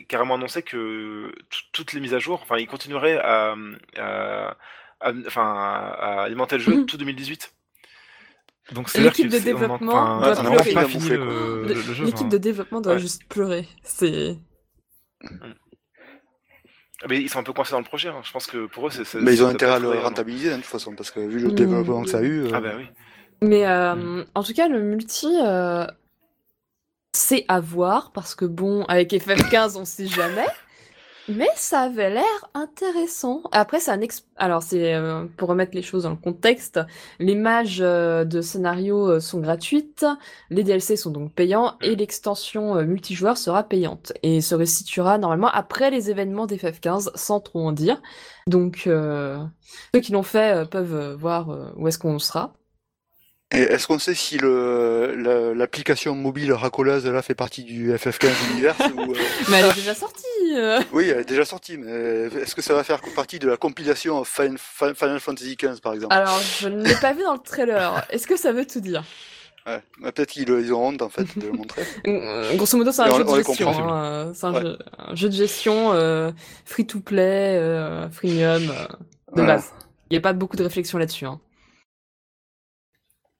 carrément annoncé que toutes les mises à jour enfin ils continueraient à, à- à- enfin à alimenter le jeu Mhm. tout 2018 donc c'est-à-dire L'équipe de développement doit pleurer. L'équipe de développement doit juste pleurer. C'est. Ah, mais ils sont un peu coincés dans le projet hein. je pense que pour eux c'est Mais ils ont intérêt à le rentabiliser hein, de toute façon parce que vu le Mm. développement que ça a eu. euh, Ah bah oui. Mais euh, en tout cas, le multi, euh, c'est à voir parce que bon, avec FF15, on sait jamais. (laughs) Mais ça avait l'air intéressant. Après, c'est un exp... alors c'est euh, pour remettre les choses dans le contexte. Les mages euh, de scénario euh, sont gratuites, les DLC sont donc payants et l'extension euh, multijoueur sera payante et se restituera normalement après les événements d'FF15, sans trop en dire. Donc euh, ceux qui l'ont fait peuvent voir où est-ce qu'on sera. Est-ce qu'on sait si le la- l'application mobile racoleuse là fait partie du FF15 univers ou euh, (laughs) Mais elle est déjà sortie. euh. Oui, elle est déjà sortie, mais est-ce que ça va faire partie de la compilation Fin- Fin- Final Fantasy XV par exemple? Alors, je ne l'ai pas vu dans le trailer. Est-ce que ça veut tout dire? Ouais. Mais Peut-être qu'ils ils ont honte en fait de le montrer. (laughs) Euh, Grosso modo, c'est un jeu de gestion. hein, euh, C'est un, Ouais. jeu, un jeu de gestion euh, free-to-play, euh, freemium, euh, de base. Il n'y a pas beaucoup de réflexion là-dessus. hein.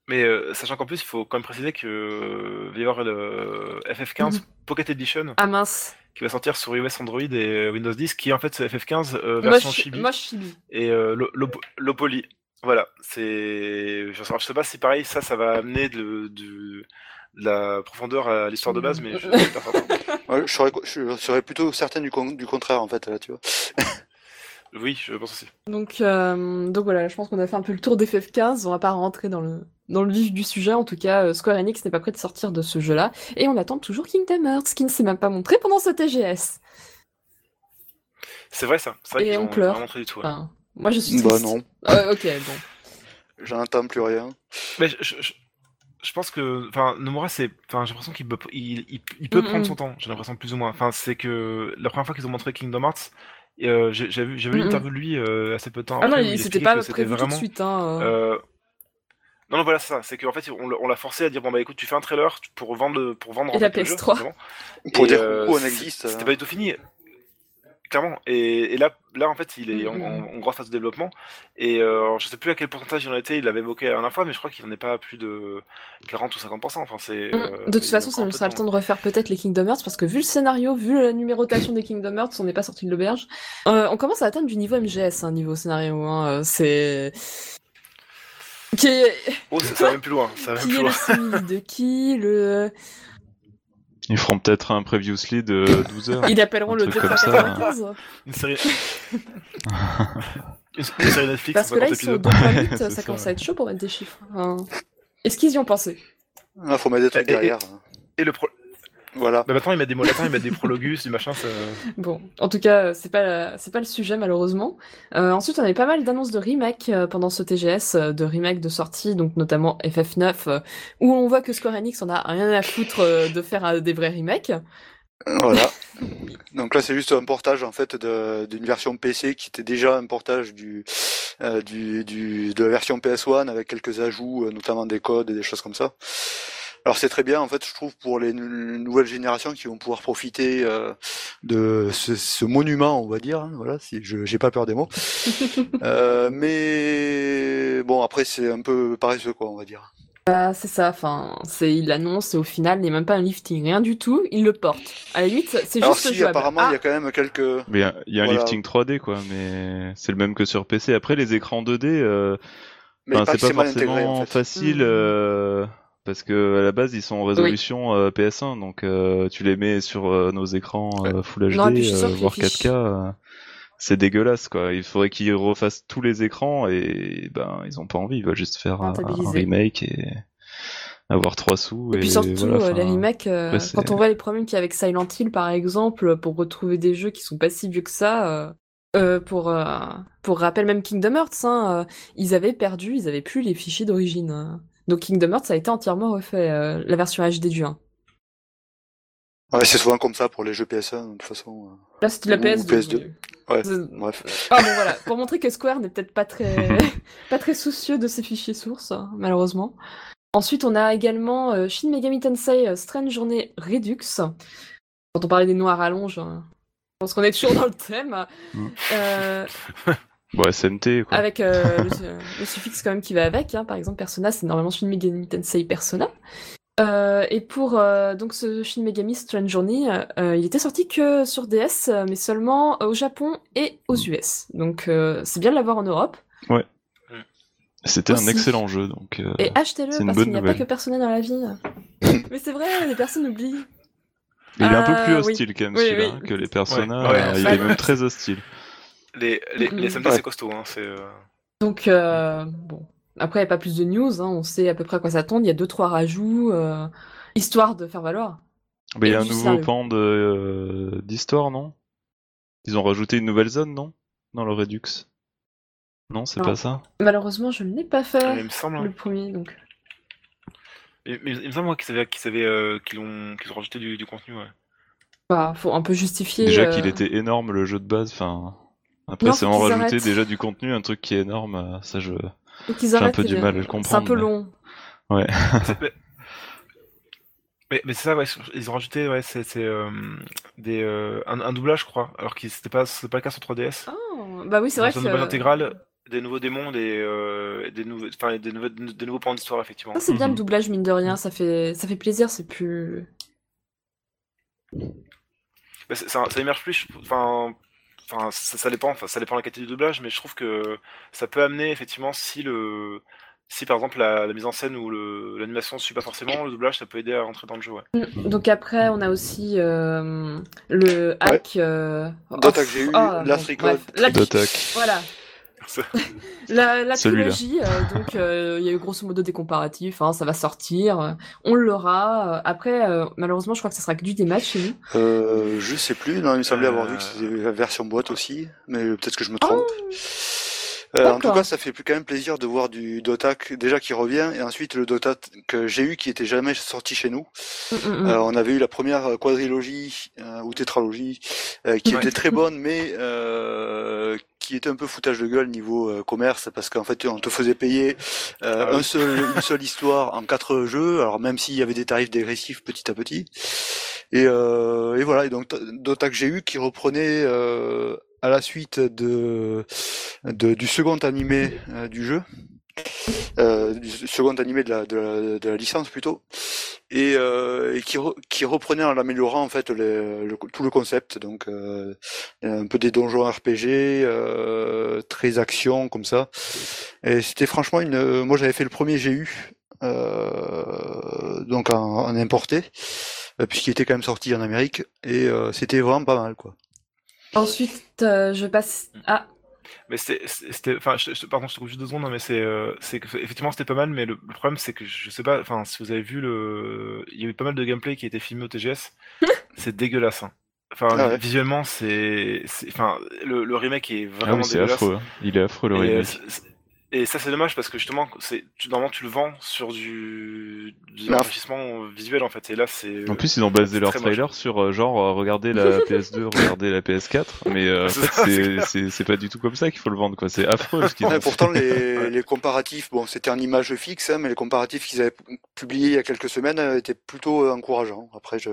Mais euh, sachant qu'en plus, il faut quand même préciser que euh, il va y avoir le FF15 Mhm. Pocket Edition Ah mince. qui va sortir sur iOS, Android et Windows 10, qui est en fait ce FF15 euh, Moi, version je, chibi et euh, lo- lo- low poly. Voilà, c'est. Je, je sais pas si pareil, ça, ça va amener de, de- de la profondeur à l'histoire de base, mais je suis pas certain. (laughs) Je, serais, je serais plutôt certain du, con- du contraire en fait là, tu vois. Oui, je pense aussi. Donc, euh, donc voilà, je pense qu'on a fait un peu le tour d'FF15. On va pas rentrer dans le, dans le vif du sujet. En tout cas, euh, Square Enix n'est pas prêt de sortir de ce jeu-là. Et on attend toujours Kingdom Hearts, qui ne s'est même pas montré pendant ce TGS. C'est vrai ça. C'est vrai Et on pleure. vraiment montré du tout. ouais. Enfin, moi, je suis Bah triste. non, Euh, ok, bon. (laughs) j'en entends plus rien. Mais je, je- je- je pense que, enfin, Nomura, c'est, enfin, j'ai l'impression qu'il peut, il, il- il peut prendre son temps. J'ai l'impression plus ou moins. Enfin, c'est que la première fois qu'ils ont montré Kingdom Hearts, euh, j'ai j'ai vu, j'avais vu Mhm. une interview de lui euh, assez peu de temps Ah non, il- expliquait pas prévu tout de vraiment, suite. Hein. Euh. euh, Non, non, voilà, c'est ça. C'est qu'en fait, on, l'a- on l'a forcé à dire bon bah écoute, tu fais un trailer pour vendre, pour vendre Et en la fait, le jeu, PS3. simplement. Pour Et, dire euh, où on existe. C'était euh, pas du tout fini. Clairement. Et, et là, là, en fait, il est en, en, en grosse phase de développement. Et euh, je sais plus à quel pourcentage il en était. Il l'avait évoqué la dernière fois, mais je crois qu'il n'en est pas à plus de 40 ou 50%. Enfin, c'est. Mm. euh, de toute y a façon, ça nous sera le temps de refaire peut-être les Kingdom Hearts parce que vu le scénario, vu la numérotation des Kingdom Hearts, on n'est pas sorti de l'auberge. Euh, on commence à atteindre du niveau MGS, hein, niveau scénario. Hein, euh, c'est qui est, Oh, ça, ça va même plus loin. Ça va même plus est loin. de qui le Ils feront peut-être un previously de 12 heures. ils appelleront le truc comme ça. 295 Une série. (laughs) une, série Netflix. parce que 50 là ils sont au épisodes. 2.8, (laughs) C'est ça, ça. commence à être chaud pour mettre des chiffres. hein. Est-ce qu'ils y ont pensé? Ah, faut mettre des trucs et- derrière. Et le pro... Voilà. bah, maintenant, ils mettent des mots latins, ils mettent des prologus, du machin. Ça... (laughs) Bon, en tout cas, c'est pas c'est pas le sujet malheureusement. Euh, ensuite, on avait pas mal d'annonces de remake euh, pendant ce TGS, euh, de remake de sortie, donc notamment FF9, euh, où on voit que Square Enix en a rien à foutre de faire des vrais remakes. Voilà. (laughs) Donc là, c'est juste un portage en fait d'une version PC qui était déjà un portage du, euh, du, du de la version PS1 avec quelques ajouts, notamment des codes et des choses comme ça. Alors c'est très bien en fait, je trouve pour les nou- nouvelles générations qui vont pouvoir profiter euh, de ce, ce monument, on va dire. hein, voilà, si je j'ai pas peur des mots. (laughs) Euh, mais bon, après c'est un peu paresseux quoi, on va dire. Bah, c'est ça, enfin, c'est il l'annonce et au final, il n'est même pas un lifting, rien du tout, il le porte. À la limite, c'est Alors juste si jouable. apparemment Ah, il y a quand même quelques Mais il y a- il y a un Voilà. lifting 3D quoi, mais c'est le même que sur PC. Après les écrans 2D, euh, enfin, c'est pas intégré forcément en fait. facile Mhm. euh, parce que à la base ils sont en résolution euh, PS1, donc euh, tu les mets sur euh, nos écrans Full HD, Non, les voire fiches- 4K. euh, c'est dégueulasse quoi. Il faudrait qu'ils refassent tous les écrans et ben ils ont pas envie. Ils veulent juste faire un, remake et avoir trois sous. Et puis surtout, voilà, les remakes, quand on voit les problèmes qu'il y a avec Silent Hill, par exemple, pour retrouver des jeux qui sont pas si vieux que ça, euh, pour, euh, pour rappel, même Kingdom Hearts, hein, euh, ils avaient perdu, ils avaient plus les fichiers d'origine. Donc Kingdom Hearts a été entièrement refait, euh, la version HD du 1. Ouais, c'est souvent comme ça pour les jeux PS1 de toute façon. euh. Là, c'était de la Ou PS2. PS2. mais- Ouais. Bref. Ah bon voilà, pour montrer que Square n'est peut-être pas très (laughs) pas très soucieux de ses fichiers sources, hein, malheureusement. Ensuite, on a également euh, Shin Megami Tensei Strange Journey Redux. Quand on parlait des noirs à rallonge, hein, je pense qu'on est toujours dans le thème. Mm. Euh, (laughs) Bon, SMT quoi. avec euh, (laughs) le, le suffixe quand même qui va avec. hein. Par exemple, Persona, c'est normalement Shin Megami Tensei Persona. Euh, et pour euh, donc ce Shin Megami Strange Journey, euh, il était sorti que sur DS, mais seulement au Japon et aux US. Donc euh, c'est bien de l'avoir en Europe. C'était un excellent jeu, donc. euh, Et achetez-le parce qu'il n'y a pas que Persona dans la vie. (coughs) Mais c'est vrai, les personnes oublient. Il est un peu plus oui. hostile quand même Oui, celui-là oui. que les Persona. Ouais, ouais, euh, il ouais. est même très hostile. Les, les, les SMT, Ouais. c'est costaud. Hein, c'est, euh, Donc, euh, bon. Après, il n'y a pas plus de news, hein, on sait à peu près à quoi s'attendre. Il y a deux, trois rajouts, euh, histoire de faire valoir. Il y a un nouveau sérieux. pan de euh, d'histoire, non? Ils ont rajouté une nouvelle zone, non? Dans le Redux Non, c'est Non. pas ça? Malheureusement, je ne l'ai pas il fait, me semble. hein. le premier, donc. Il, il- il me semble moi qu'ils avaient, qu'ils avaient, euh, qu'ils ont, qu'ils ont rajouté du, du contenu. Ouais. Bah, faut un peu justifier. Déjà euh, qu'il était énorme le jeu de base, enfin. Après, c'est en rajouter arrêtent. déjà du contenu, un truc qui est énorme, euh, ça je. j'ai un peu du les- mal à le C'est un comprendre, peu long. Mais, (laughs) mais, mais c'est ça, ouais. Ils ont rajouté, ouais, c'est, euh, des, euh, un, un doublage, je crois. Alors que c'était pas, c'était pas le cas sur 3DS. Oh, bah oui, c'est vrai que. un doublage intégral, des nouveaux démons, des, euh, des nouveaux, enfin, des nouveaux, des nouveaux pans d'histoire, effectivement. Ça, c'est bien Mhm. le doublage, mine de rien, ça fait, ça fait plaisir, c'est plus. Bah, ça, ça émerge plus, enfin, enfin, ça, ça dépend, enfin, ça dépend de la qualité du doublage, mais je trouve que ça peut amener effectivement si le, si par exemple la, la mise en scène ou le- l'animation ne suit pas forcément, le doublage, ça peut aider à rentrer dans le jeu, ouais. Mm. Donc après, on a aussi euh, le hack. euh, Dota oh, j'ai eu, oh, bon, bref, la- D'attaque. Voilà. La, la trilogie, euh, donc euh, il y a eu grosso modo des comparatifs, hein, ça va sortir, euh, on l'aura. euh, après, euh, malheureusement, je crois que ça sera que du dématch chez nous. Euh, je sais plus, non, il me semblait avoir vu que c'était la version boîte aussi, mais peut-être que je me trompe. Oh, Euh, en tout cas, ça fait plus quand même plaisir de voir du Dota que- déjà qui revient, et ensuite le Dota que j'ai eu qui était jamais sorti chez nous. Mm, mm, mm. Euh, on avait eu la première euh, quadrilogie euh, ou tétralogie euh, qui Ouais. était très (laughs) bonne, mais euh, qui était un peu foutage de gueule niveau euh, commerce parce qu'en fait on te faisait payer euh, Ah oui. un seul, une (laughs) seule histoire en quatre jeux. Alors même s'il y avait des tarifs dégressifs petit à petit. Et, euh, et voilà. Et donc Dota que j'ai eu qui reprenait euh, à la suite de, du second animé euh, du jeu. Euh, du second animé de la, de la, de la licence plutôt. Et, euh, qui, re- qui reprenait en l'améliorant en fait le, tout le concept. Donc un peu des donjons RPG très action comme ça. Et c'était franchement une moi j'avais fait le premier GU donc en, en importé puisqu'il était quand même sorti en Amérique. Et c'était vraiment pas mal quoi Ensuite, euh, je passe. Ah, Mais c'était, enfin, je, je- pardon, je te coupe juste deux secondes, hein, mais c'est, euh, c'est que effectivement c'était pas mal, mais le, le problème c'est que je sais pas, enfin, si vous avez vu le, il y a eu pas mal de gameplay qui a été filmé au TGS, (laughs) c'est dégueulasse. Hein. Enfin, Ah ouais. visuellement, c'est, enfin, le, le remake est Ah vraiment oui, c'est dégueulasse. affreux. hein. Il est affreux le Et, euh, remake. Et ça c'est dommage parce que justement, c'est, tu, normalement tu le vends sur du, du enrichissement visuel en fait, et là c'est. En plus, ils ont basé leur trailer sur euh, genre euh, regardez la (laughs) PS2, regardez la PS4, mais euh, (laughs) en C'est fait, c'est pas du tout comme ça qu'il faut le vendre, quoi. C'est affreux ce qu'ils Ouais, ont pourtant les, (laughs) les comparatifs bon c'était en image fixe hein, mais les comparatifs qu'ils avaient publiés il y a quelques semaines euh, étaient plutôt euh, encourageants après je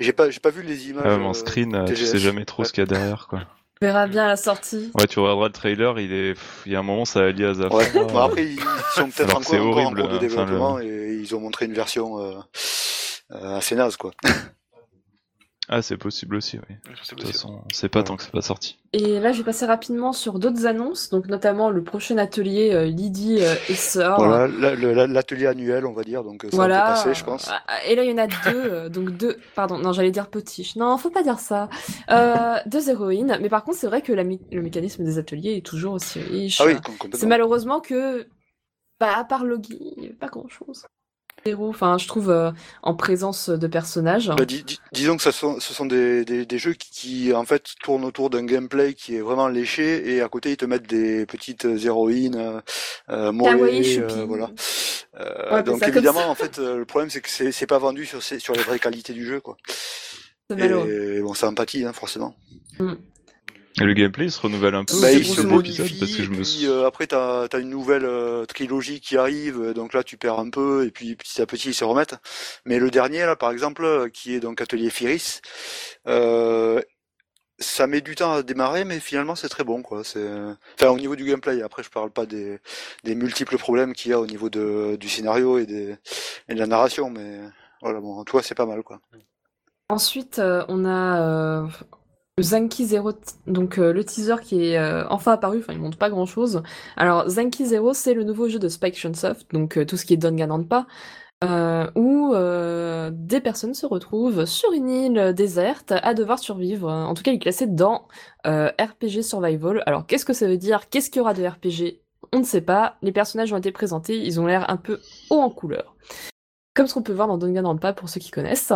j'ai pas j'ai pas vu les images Ah, mais en screen, euh, tu sais jamais trop Ouais. ce qu'il y a derrière, quoi. On verra bien à la sortie. Ouais, tu regarderas le trailer, il est, il y a un moment, ça allie à fond. Ouais. euh, Bon, après, ils sont peut-être encore, encore en cours de hein, enfin, développement et ils ont montré une version euh, euh, assez naze, quoi. Ah, c'est possible aussi, oui. Sais De pas toute façon, on sait pas tant que c'est pas sorti. Et là, je vais passer rapidement sur d'autres annonces, donc notamment le prochain atelier euh, Lydie euh, et Sœur. Voilà, l'atelier annuel, on va dire, donc ça Voilà. va passer, je pense. Ah, Et là, il y en a deux, euh, donc deux. Pardon, non, j'allais dire petit. Non, faut pas dire ça. Euh, deux héroïnes, mais par contre, c'est vrai que la mé- le mécanisme des ateliers est toujours aussi riche. Ah oui, C'est malheureusement que, bah, à part Logi, il y avait pas grand chose. Héros, enfin, je trouve euh, en présence de personnages. Bah, dis- dis- disons que ce sont, ce sont des, des, des jeux qui, qui, en fait, tournent autour d'un gameplay qui est vraiment léché et à côté, ils te mettent des petites héroïnes, euh, euh, Kawaii, mollets, choupi. euh, voilà. Euh, Ouais, donc ça évidemment, ça. en fait, euh, le problème, c'est que c'est c'est pas vendu sur, sur les vraies qualités du jeu, quoi. Et bon, ça empathie, hein, forcément. Et le gameplay, il se renouvelle un peu Bah, il se modifie, parce que je me puis euh, après t'as as une nouvelle euh, trilogie qui arrive, euh, donc là tu perds un peu, et puis petit à petit ils se remettent. Mais le dernier là, par exemple, qui est donc Atelier Firis, euh, ça met du temps à démarrer, mais finalement c'est très bon quoi. C'est, enfin au niveau du gameplay. Après je parle pas des, des multiples problèmes qu'il y a au niveau de, du scénario et, des, et de la narration, mais voilà bon, en tout cas c'est pas mal quoi. Ensuite, euh, on a euh, Zanki Zero, donc euh, le teaser qui est euh, enfin apparu, enfin il montre pas grand chose. Alors Zanki Zero, c'est le nouveau jeu de Spike Chunsoft, donc euh, tout ce qui est Danganronpa, où des personnes se retrouvent sur une île déserte à devoir survivre. En tout cas, il est classé dans RPG Survival. Alors qu'est-ce que ça veut dire? Qu'est-ce qu'il y aura de RPG On ne sait pas. Les personnages ont été présentés, ils ont l'air un peu haut en couleur comme ce qu'on peut voir dans Danganronpa pour ceux qui connaissent.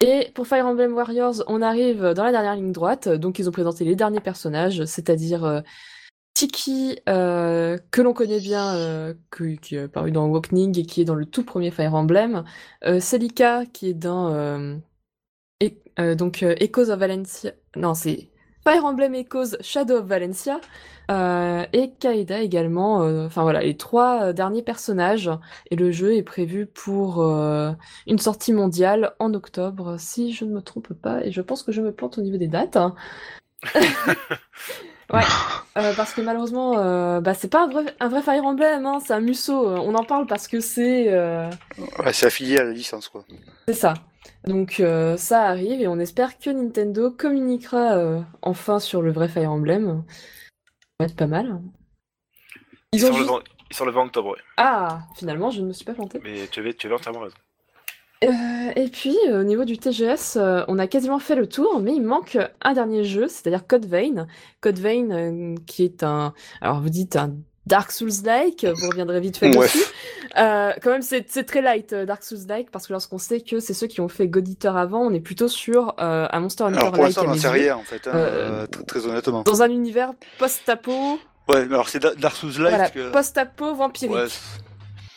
Et pour Fire Emblem Warriors, on arrive dans la dernière ligne droite, donc ils ont présenté les derniers personnages, c'est-à-dire euh, Tiki, euh, que l'on connaît bien, euh, qui est apparu dans Awakening et qui est dans le tout premier Fire Emblem, Celica, qui est dans donc Echoes of Valencia, non c'est Fire Emblem Echoes Shadow of Valencia, euh, et Kaeda également. Euh, enfin voilà, les trois euh, derniers personnages. Et le jeu est prévu pour une sortie mondiale en octobre, si je ne me trompe pas. Et je pense que je me plante au niveau des dates. Hein. (laughs) ouais, parce que malheureusement, bah, c'est pas un vrai, un vrai Fire Emblem, hein, c'est un Musso. On en parle parce que c'est. Ouais, c'est affilié à la licence, quoi. C'est ça. Donc ça arrive et on espère que Nintendo communiquera enfin sur le vrai Fire Emblem va être pas mal. Ils, ont le 20 octobre, Ah, finalement, je ne me suis pas planté. Mais tu avais, tu avais entièrement raison. Euh, et puis, euh, au niveau du TGS, euh, on a quasiment fait le tour, mais il manque un dernier jeu, c'est-à-dire Code Vein. Code Vein, qui est un... Alors, vous dites un Dark Souls-like, vous reviendrez vite fait dessus. Euh, quand même, c'est très light Dark Souls-like parce que lorsqu'on sait que c'est ceux qui ont fait God Eater avant, on est plutôt sur euh, un Monster Hunter-like. Alors pour l'instant, on sait rien en fait, hein, très, honnêtement. Dans un univers post-apo. Ouais, mais alors c'est Dark Souls-like. Voilà, post-apo vampirique.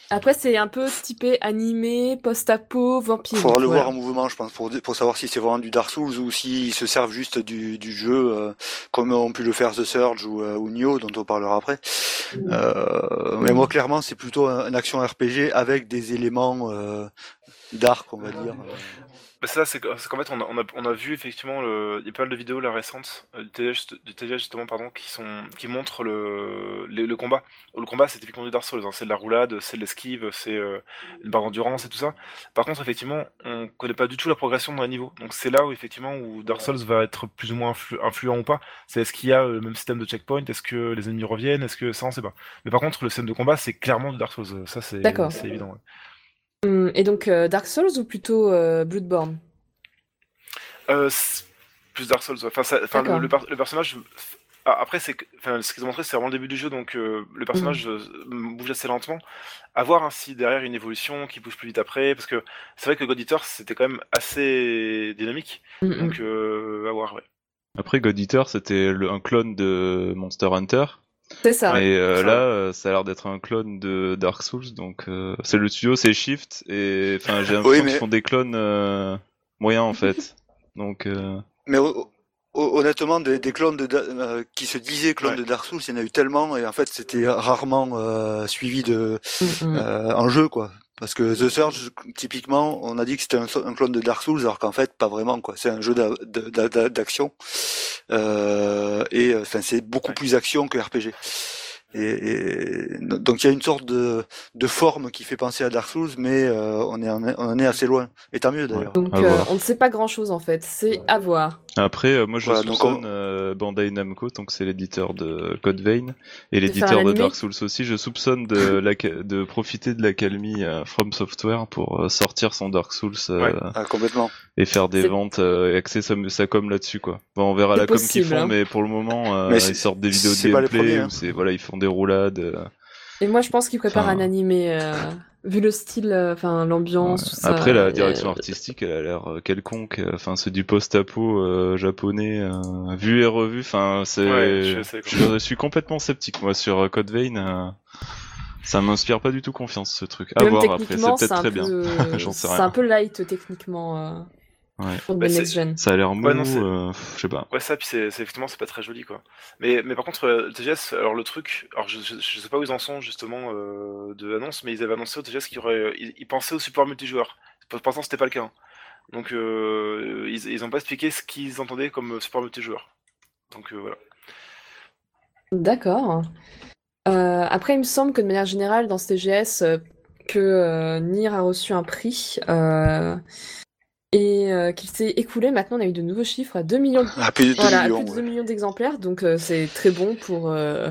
Après, c'est un peu typé animé, post-apo, vampire. Faudra le voir en mouvement, je pense, pour, pour savoir si c'est vraiment du Dark Souls ou s'ils se servent juste du, du jeu, euh, comme ont pu le faire The Surge ou, euh, ou Nioh, dont on parlera après. Euh, mais moi, clairement, c'est plutôt un, action RPG avec des éléments euh, dark, on va dire. Bah, ça, c'est qu'en fait, on a, on, a, on a, vu effectivement, le, il y a pas mal de vidéos là récentes euh, du TGS, du justement, pardon, qui, sont, qui montrent le, le, combat. Le combat, c'est typiquement du Dark Souls, hein. c'est de la roulade, c'est de l'esquive, c'est euh, une barre d'endurance et tout ça. Par contre, effectivement, on connaît pas du tout la progression dans les niveaux. Donc c'est là où effectivement où Dark Souls va être plus ou moins influent ou pas. C'est est-ce qu'il y a le même système de checkpoint, est-ce que les ennemis reviennent, est-ce que ça on sait pas. Mais par contre, le système de combat, c'est clairement du Dark Souls. Ça c'est évident. Hum, et donc euh, Dark Souls ou plutôt euh, Bloodborne? Euh, Plus Dark Souls. Enfin, le, personnage. Après, c'est ce qu'ils ont montré, c'est vraiment le début du jeu, donc le personnage mmh. bouge assez lentement. À voir hein, si derrière une évolution qui bouge plus vite après, parce que c'est vrai que God Eater c'était quand même assez dynamique, mmh, mmh. donc à voir, ouais. Après, God Eater c'était un clone de Monster Hunter. C'est ça. Et euh, là, euh, ça a l'air d'être un clone de Dark Souls, donc euh, c'est le studio, c'est Shift, et enfin j'ai l'impression qu'ils font des clones moyens en fait. Donc. Mais honnêtement, des, clones de, qui se disaient clones de Dark Souls, il y en a eu tellement, et en fait c'était rarement suivi de mm, mm. en jeu quoi. Parce que The Surge, typiquement, on a dit que c'était un, clone de Dark Souls, alors qu'en fait, pas vraiment, quoi. C'est un jeu d'action. Euh, et enfin, c'est beaucoup plus action que RPG. Et, donc il y a une sorte de, de, forme qui fait penser à Dark Souls, mais euh, on, est, on en est assez loin. Et tant mieux d'ailleurs. Donc euh, on ne sait pas grand chose en fait, c'est à voir. Après, euh, moi je soupçonne Bandai Namco, donc c'est l'éditeur de Code Vein et l'éditeur de Dark Souls aussi. Je soupçonne de, (laughs) la, de profiter de l'accalmie From Software pour sortir son Dark Souls ah, complètement. et faire des ventes et axer sa, sa com là-dessus quoi. Bon, on verra la com qu'ils font, hein. mais pour le moment ils sortent des vidéos de gameplay, hein. voilà ils font des roulades. Euh. Et moi, je pense qu'il prépare un animé, euh, (laughs) vu le style, euh, enfin l'ambiance. Après, la direction artistique, elle a l'air quelconque. Enfin, c'est du post-apo japonais, vu et revu. Enfin, c'est. je, suis complètement sceptique moi sur Code Vein. Ça m'inspire pas du tout confiance ce truc. À voir après, c'est peut-être très bien. (laughs) C'est un peu light techniquement. Ouais. Bah, ça a l'air mou, euh, je sais pas. Ouais, ça, puis c'est effectivement, c'est pas très joli, quoi. Mais, mais par contre, le euh, TGS, alors le truc, alors je, je, sais pas où ils en sont justement euh, de l'annonce, mais ils avaient annoncé au TGS qu'ils ils, pensaient au support multijoueur. Pour l'instant, c'était pas le cas. Hein. Donc, euh, ils, ils ont pas expliqué ce qu'ils entendaient comme support multijoueur. Donc voilà. D'accord. après, il me semble que de manière générale, dans ce TGS, que Nier a reçu un prix et euh, qu'il s'est écoulé. Maintenant, on a eu de nouveaux chiffres à 2 millions. Ah, plus de 2 Voilà, à millions. plus de 2 ouais. millions d'exemplaires, donc euh, c'est très bon pour, euh,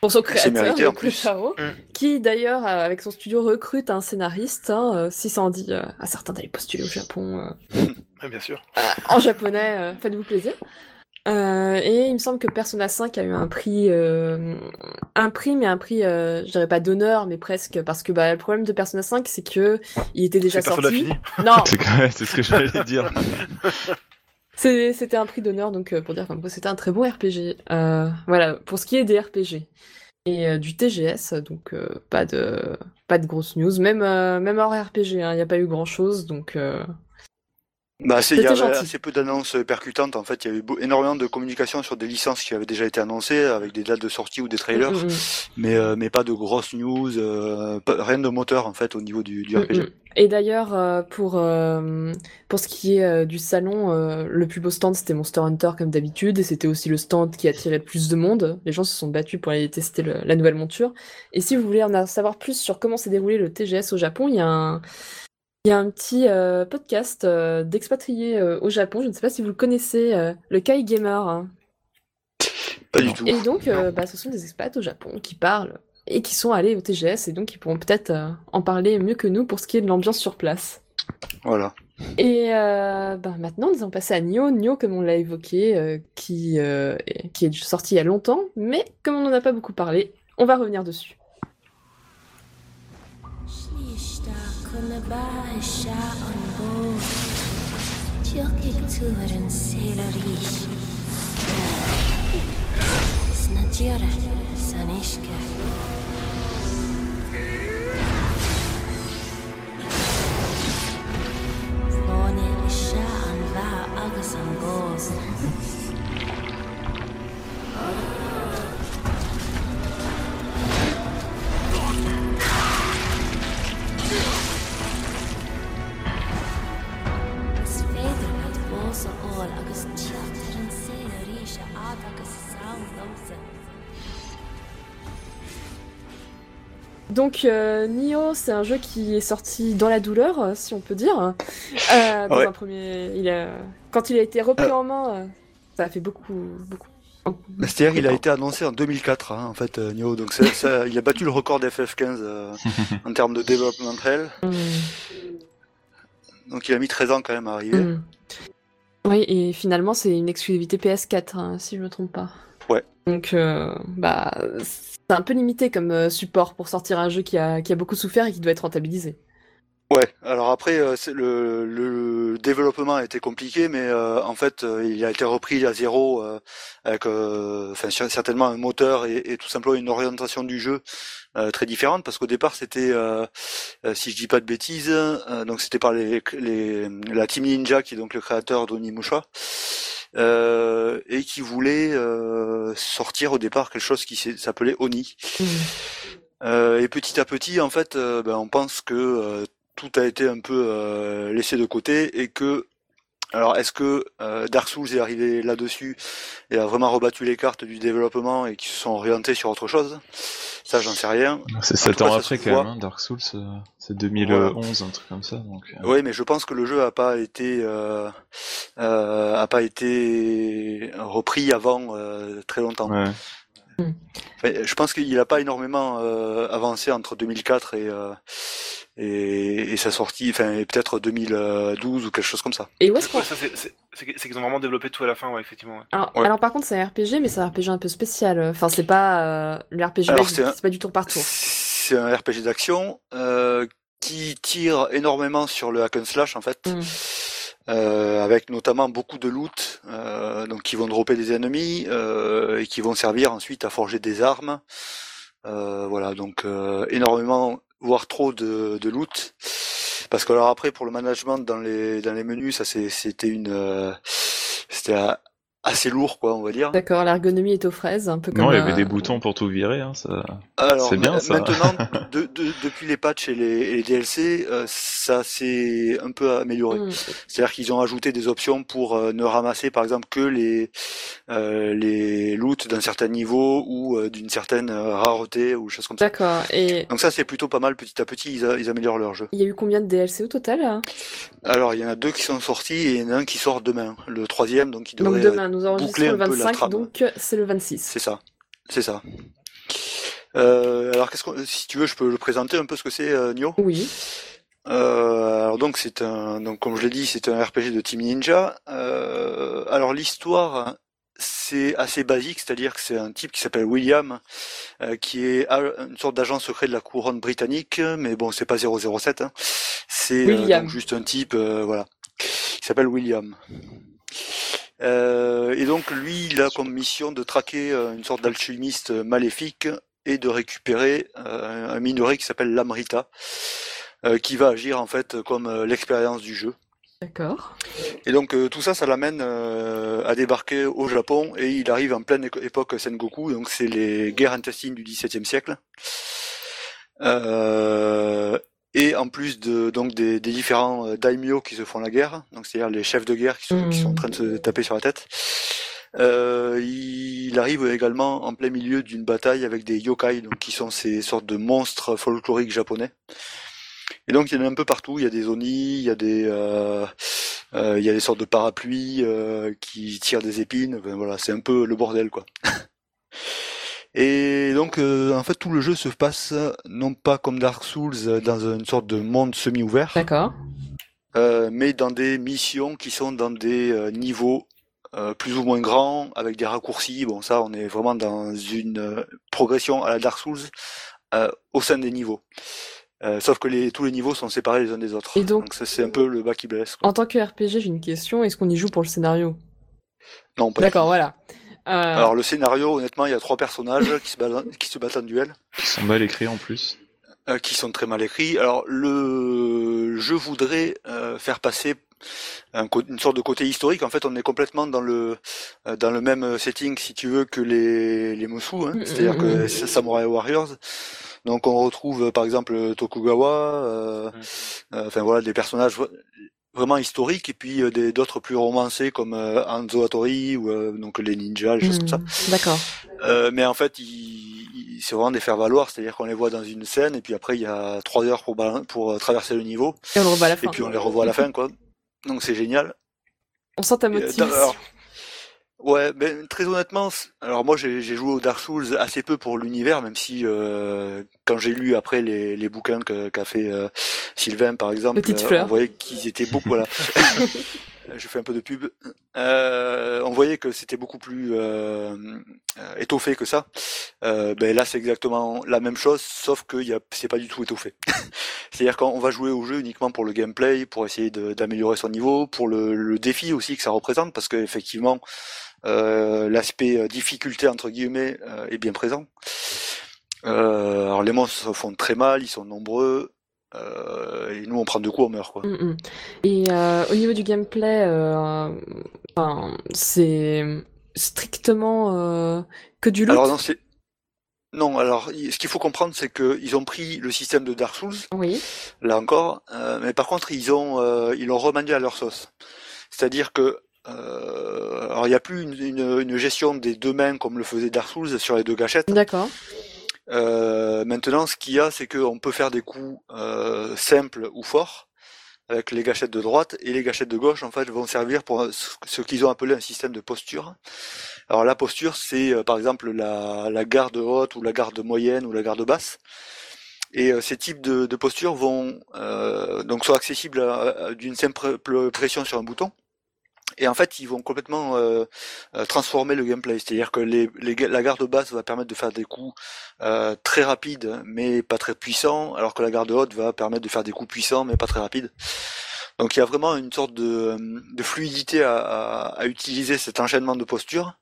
pour son créateur, donc. Charo, Mm. qui d'ailleurs, euh, avec son studio, recrute un scénariste. Hein, euh, si ça en dit euh, à certains d'aller postuler au Japon euh, (laughs) bien sûr. en japonais, euh, faites-vous plaisir. Euh, et il me semble que Persona 5 a eu un prix, euh, un prix, mais un prix, euh, je dirais pas d'honneur, mais presque, parce que bah, le problème de Persona 5, c'est que il était déjà sorti. fini. Non, (laughs) C'est ce que j'allais dire. (laughs) C'était un prix d'honneur, donc pour dire comme quoi c'était un très bon RPG. Voilà, pour ce qui est des RPG. Et du TGS, donc pas de pas de grosses news. Même, même hors RPG, il n'y a pas eu grand chose, donc Bah, il y avait gentil. assez peu d'annonces percutantes. En fait, il y avait beau- énormément de communication sur des licences qui avaient déjà été annoncées avec des dates de sortie ou des trailers, mm, mm, mais, euh, mais pas de grosses news, euh, pas- rien de moteur en fait au niveau du, du mm, RPG. mm. Et d'ailleurs, euh, pour, euh, pour ce qui est du salon, le plus beau stand c'était Monster Hunter comme d'habitude, et c'était aussi le stand qui attirait le plus de monde. Les gens se sont battus pour aller tester le- la nouvelle monture. Et si vous voulez en savoir plus sur comment s'est déroulé le TGS au Japon, il y a un, il y a un petit euh, podcast euh, d'expatriés euh, au Japon. Je ne sais pas si vous le connaissez, euh, le Kai Gamer. hein. Pas du tout. Et donc, euh, bah, ce sont des expats au Japon qui parlent et qui sont allés au TGS, et donc ils pourront peut-être euh, en parler mieux que nous pour ce qui est de l'ambiance sur place. Voilà. Et euh, ben maintenant, nous allons passer à Nioh. Nioh, comme on l'a évoqué, euh, qui, euh, qui est sorti il y a longtemps, mais comme on n'en a pas beaucoup parlé, on va revenir dessus. when the bar is shot on board. Jockey to it and sailorish. Snadjura, on. Donc, euh, Nioh, c'est un jeu qui est sorti dans la douleur, euh, si on peut dire. Euh, dans Ouais. un premier, il a... Quand il a été repris en main, euh, ça a fait beaucoup, beaucoup. C'est-à-dire il a été annoncé en 2004 hein, en fait euh, Nioh, donc ça, (laughs) ça- il a battu le record d'FF15 euh, (laughs) en termes de développement réel. Mm. Donc il a mis 13 ans quand même à arriver. Mm. Oui, et finalement, c'est une exclusivité PS4, hein, si je me trompe pas. Ouais. Donc, euh, bah, c'est un peu limité comme euh, support pour sortir un jeu qui a, qui a beaucoup souffert et qui doit être rentabilisé. Ouais, alors après, euh, c'est le, le développement a été compliqué, mais euh, en fait, euh, il a été repris à zéro euh, avec euh, enfin, certainement un moteur et, et tout simplement une orientation du jeu euh, très différente, parce qu'au départ, c'était, si je dis pas de bêtises, euh, donc c'était par les, les, la Team Ninja, qui est donc le créateur d'Onimusha, euh, et qui voulait euh, sortir au départ quelque chose qui s'appelait Oni. Mm. Euh, et petit à petit, en fait, euh, ben, on pense que euh, tout a été un peu euh, laissé de côté et que, alors, est-ce que euh, Dark Souls est arrivé là-dessus et a vraiment rebattu les cartes du développement et qui se sont orientés sur autre chose? Ça, j'en sais rien. C'est En 7 tout cas, ans après quand voit. même, hein, Dark Souls, euh, c'est 2011, un truc comme ça. Donc, euh, Oui, mais je pense que le jeu a pas été euh, a pas été repris avant très longtemps. ouais. Enfin, je pense qu'il n'a pas énormément euh, avancé entre 2004 et, euh, et, et sa sortie, enfin et peut-être 2012 ou quelque chose comme ça. Et où est-ce qu'on... Ouais, c'est- qu'ils ont vraiment développé tout à la fin, ouais, effectivement. ouais. Alors, Ouais. alors, par contre, c'est un RPG, mais c'est un RPG un peu spécial. Enfin, c'est pas euh, le RPG, c'est un- c'est pas du tour par tour. C'est un RPG d'action euh, qui tire énormément sur le hack and slash en fait, Mm. Euh, avec notamment beaucoup de loot, euh, donc qui vont dropper des ennemis euh, et qui vont servir ensuite à forger des armes. Euh, voilà, donc euh, énormément, voire trop de, de loot. Parce que alors après pour le management dans les dans les menus, ça c'est- c'était une euh, c'était a- assez lourd, quoi, on va dire. D'accord, l'ergonomie est aux fraises, un peu comme. Non, il y avait des boutons pour tout virer, hein, ça. Alors C'est bien, ma- ça. maintenant, (laughs) de- de- depuis les patchs et les, et les DLC, euh, ça s'est un peu amélioré. hmm, C'est-à-dire qu'ils ont ajouté des options pour euh, ne ramasser, par exemple, que les euh, les loots d'un certain niveau ou euh, d'une certaine euh, rareté ou choses comme ça. D'accord. Et Donc ça, c'est plutôt pas mal. Petit à petit, ils, a- ils améliorent leur jeu. il y a eu combien de DLC au total hein? Alors, il y en a deux qui sont sortis et il y en a un qui sort demain. Le troisième, donc il Donc devrait. euh, demain, nous boucler le un peu la 25, trame. donc c'est le 26. C'est ça. C'est ça. Euh, alors, qu'est-ce si tu veux, je peux le présenter un peu ce que c'est, euh, Nioh. Oui. Euh, alors donc c'est un, donc comme je l'ai dit, c'est un RPG de Team Ninja. Euh, alors l'histoire, c'est assez basique, c'est-à-dire que c'est un type qui s'appelle William, euh, qui est a- une sorte d'agent secret de la couronne britannique, mais bon, c'est pas 007, hein. c'est euh, juste un type, euh, voilà, qui s'appelle William. Euh, et donc lui, il a comme mission de traquer euh, une sorte d'alchimiste maléfique et de récupérer euh, un minerai qui s'appelle l'amrita, euh, qui va agir en fait comme euh, l'expérience du jeu. D'accord. Et donc euh, tout ça, ça l'amène euh, à débarquer au Japon et il arrive en pleine époque Sengoku, donc c'est les guerres intestines du XVIIe siècle. Euh, et en plus de donc des, des différents daimyo qui se font la guerre, donc c'est-à-dire les chefs de guerre qui sont, qui sont en train de se taper sur la tête. Euh, il arrive également en plein milieu d'une bataille avec des yokai, donc qui sont ces sortes de monstres folkloriques japonais. Et donc il y en a un peu partout. Il y a des oni, il y a des, euh, euh, il y a des sortes de parapluies euh, qui tirent des épines. Enfin, voilà, c'est un peu le bordel quoi. (laughs) Et donc euh, en fait tout le jeu se passe non pas comme Dark Souls euh, dans une sorte de monde semi-ouvert, D'accord. euh, mais dans des missions qui sont dans des euh, niveaux euh, plus ou moins grands, avec des raccourcis. Bon, ça, on est vraiment dans une euh, progression à la Dark Souls euh, au sein des niveaux. Euh, sauf que les, tous les niveaux sont séparés les uns des autres. Et donc- ça, c'est un peu le bas qui blesse. quoi. En tant que RPG, j'ai une question. Est-ce qu'on y joue pour le scénario? Non, pas du D'accord, voilà. Euh, Alors le scénario, honnêtement, il y a trois personnages qui se battent, qui se battent en duel. Qui sont mal écrits en plus. euh, qui sont très mal écrits. Alors le je voudrais euh, faire passer un une sorte de côté historique. En fait, on est complètement dans le euh, dans le même setting, si tu veux, que les les Mosu, hein. Mm, c'est-à-dire mm, que mm. Samurai Warriors. Donc on retrouve par exemple Tokugawa, euh, euh, enfin voilà des personnages vra- vraiment historiques et puis euh, des d'autres plus romancés comme euh, Hanzo Hattori ou euh, donc les ninjas, les choses comme ça. D'accord. Euh, mais en fait, il, il- c'est vraiment des faire valoir, c'est-à-dire qu'on les voit dans une scène et puis après il y a trois heures pour pour traverser le niveau Et on le revoit à la et fin. puis on les revoit à la fin quoi. Donc c'est génial. On sent ta euh, motivation. alors, ouais, ben très honnêtement, alors moi j'ai joué au Dark Souls assez peu pour l'univers, même si euh, quand j'ai lu après les, les bouquins qu'a fait euh, Sylvain par exemple, on voyait qu'ils étaient beaucoup voilà. (laughs) Je fais un peu de pub. Euh, on voyait que c'était beaucoup plus euh, euh, étoffé que ça. Euh, ben là, c'est exactement la même chose, sauf que y a, c'est pas du tout étoffé. (laughs) C'est-à-dire qu'on va jouer au jeu uniquement pour le gameplay, pour essayer d'améliorer son niveau, pour le, le défi aussi que ça représente, parce que effectivement, euh, l'aspect euh, difficulté entre guillemets est bien présent. Alors les monstres font très mal, ils sont nombreux, euh, et nous on prend deux coups, on meurt quoi. Mm, mm. Et euh, au niveau du gameplay, euh, enfin, c'est strictement que du loot? Alors non. Alors ce qu'il faut comprendre, c'est que ils ont pris le système de Dark Souls, Oui. là encore, mais par contre ils ont ils l'ont remanié à leur sauce. C'est-à-dire que alors il n'y a plus une, une, une gestion des deux mains comme le faisait Dark Souls sur les deux gâchettes. D'accord. Euh, maintenant, ce qu'il y a, c'est qu'on peut faire des coups euh, simples ou forts avec les gâchettes de droite et les gâchettes de gauche en fait vont servir pour ce qu'ils ont appelé un système de posture. Alors la posture, c'est euh, par exemple la, la garde haute ou la garde moyenne ou la garde basse. Et euh, ces types de, de postures vont euh, donc sont accessibles d'une simple pr- pression sur un bouton. Et en fait, ils vont complètement euh, euh, transformer le gameplay. C'est-à-dire que les, les la garde basse va permettre de faire des coups euh, très rapides, mais pas très puissants, alors que la garde haute va permettre de faire des coups puissants, mais pas très rapides. Donc il y a vraiment une sorte de, de fluidité à, à- à utiliser cet enchaînement de postures.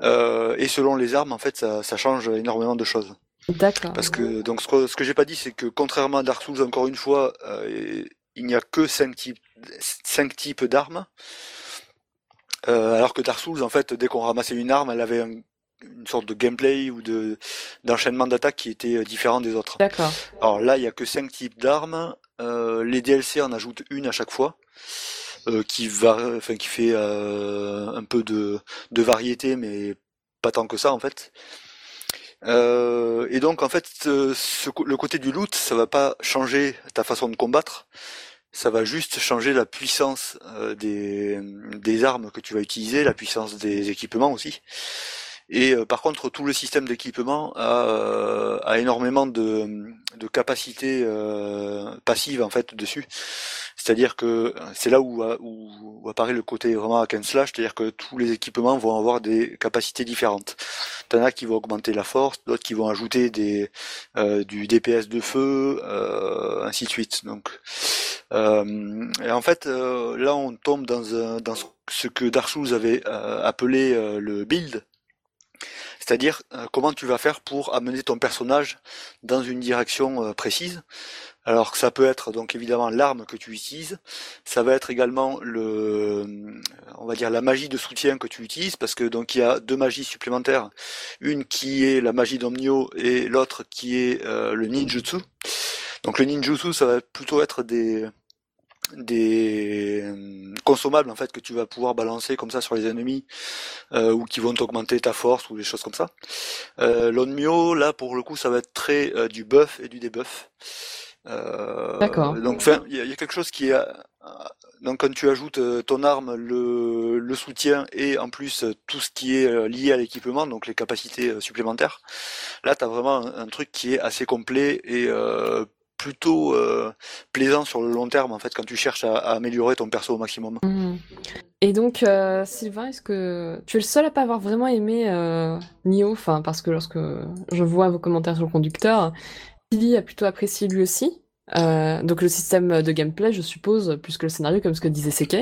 Euh, et selon les armes, en fait, ça, ça change énormément de choses. D'accord. Parce que donc ce que, ce que j'ai pas dit, c'est que contrairement à Dark Souls, encore une fois, euh, il n'y a que cinq types, cinq types d'armes. Euh, alors que Dark Souls, en fait, dès qu'on ramassait une arme, elle avait un- une sorte de gameplay ou de d'enchaînement d'attaques qui était euh, différent des autres. D'accord. Alors là, il y a que cinq types d'armes. Euh, les DLC en ajoutent une à chaque fois, euh, qui va, enfin qui fait euh, un peu de, de variété, mais pas tant que ça en fait. Euh, et donc en fait, ce- ce co- le côté du loot, ça va pas changer ta façon de combattre. Ça va juste changer la puissance euh, des, des armes que tu vas utiliser, la puissance des équipements aussi. Et euh, par contre, tout le système d'équipement a, euh, a énormément de, de capacités euh, passives en fait dessus. C'est-à-dire que c'est là où, apparaît le côté vraiment hack and c'est-à-dire que tous les équipements vont avoir des capacités différentes. T'en as qui vont augmenter la force, d'autres qui vont ajouter euh, du DPS de feu, euh, ainsi de suite. Donc, euh, et en fait, là, on tombe dans, ce que Dark avait appelé le build. C'est-à-dire comment tu vas faire pour amener ton personnage dans une direction précise. Alors que ça peut être donc évidemment l'arme que tu utilises, ça va être également le, on va dire la magie de soutien que tu utilises parce que donc il y a deux magies supplémentaires, une qui est la magie d'Omnio et l'autre qui est euh, le ninjutsu. Donc le ninjutsu ça va plutôt être des des euh, consommables en fait que tu vas pouvoir balancer comme ça sur les ennemis euh, ou qui vont augmenter ta force ou des choses comme ça. Euh, L'onmyo là pour le coup ça va être très du buff et du debuff. Euh, D'accord. Donc enfin il y, a- il y a quelque chose qui est euh, donc quand tu ajoutes euh, ton arme, le, le soutien et en plus euh, tout ce qui est euh, lié à l'équipement, donc les capacités euh, supplémentaires, là tu as vraiment un, un truc qui est assez complet et euh, plutôt euh, plaisant sur le long terme en fait quand tu cherches à, à améliorer ton perso au maximum. Mhm. Et donc, euh, Sylvain, est-ce que tu es le seul à pas avoir vraiment aimé euh, Nioh? Enfin, parce que lorsque je vois vos commentaires sur le conducteur, Billy a plutôt apprécié lui aussi. Euh, donc le système de gameplay, je suppose, plus que le scénario, comme ce que disait Seke.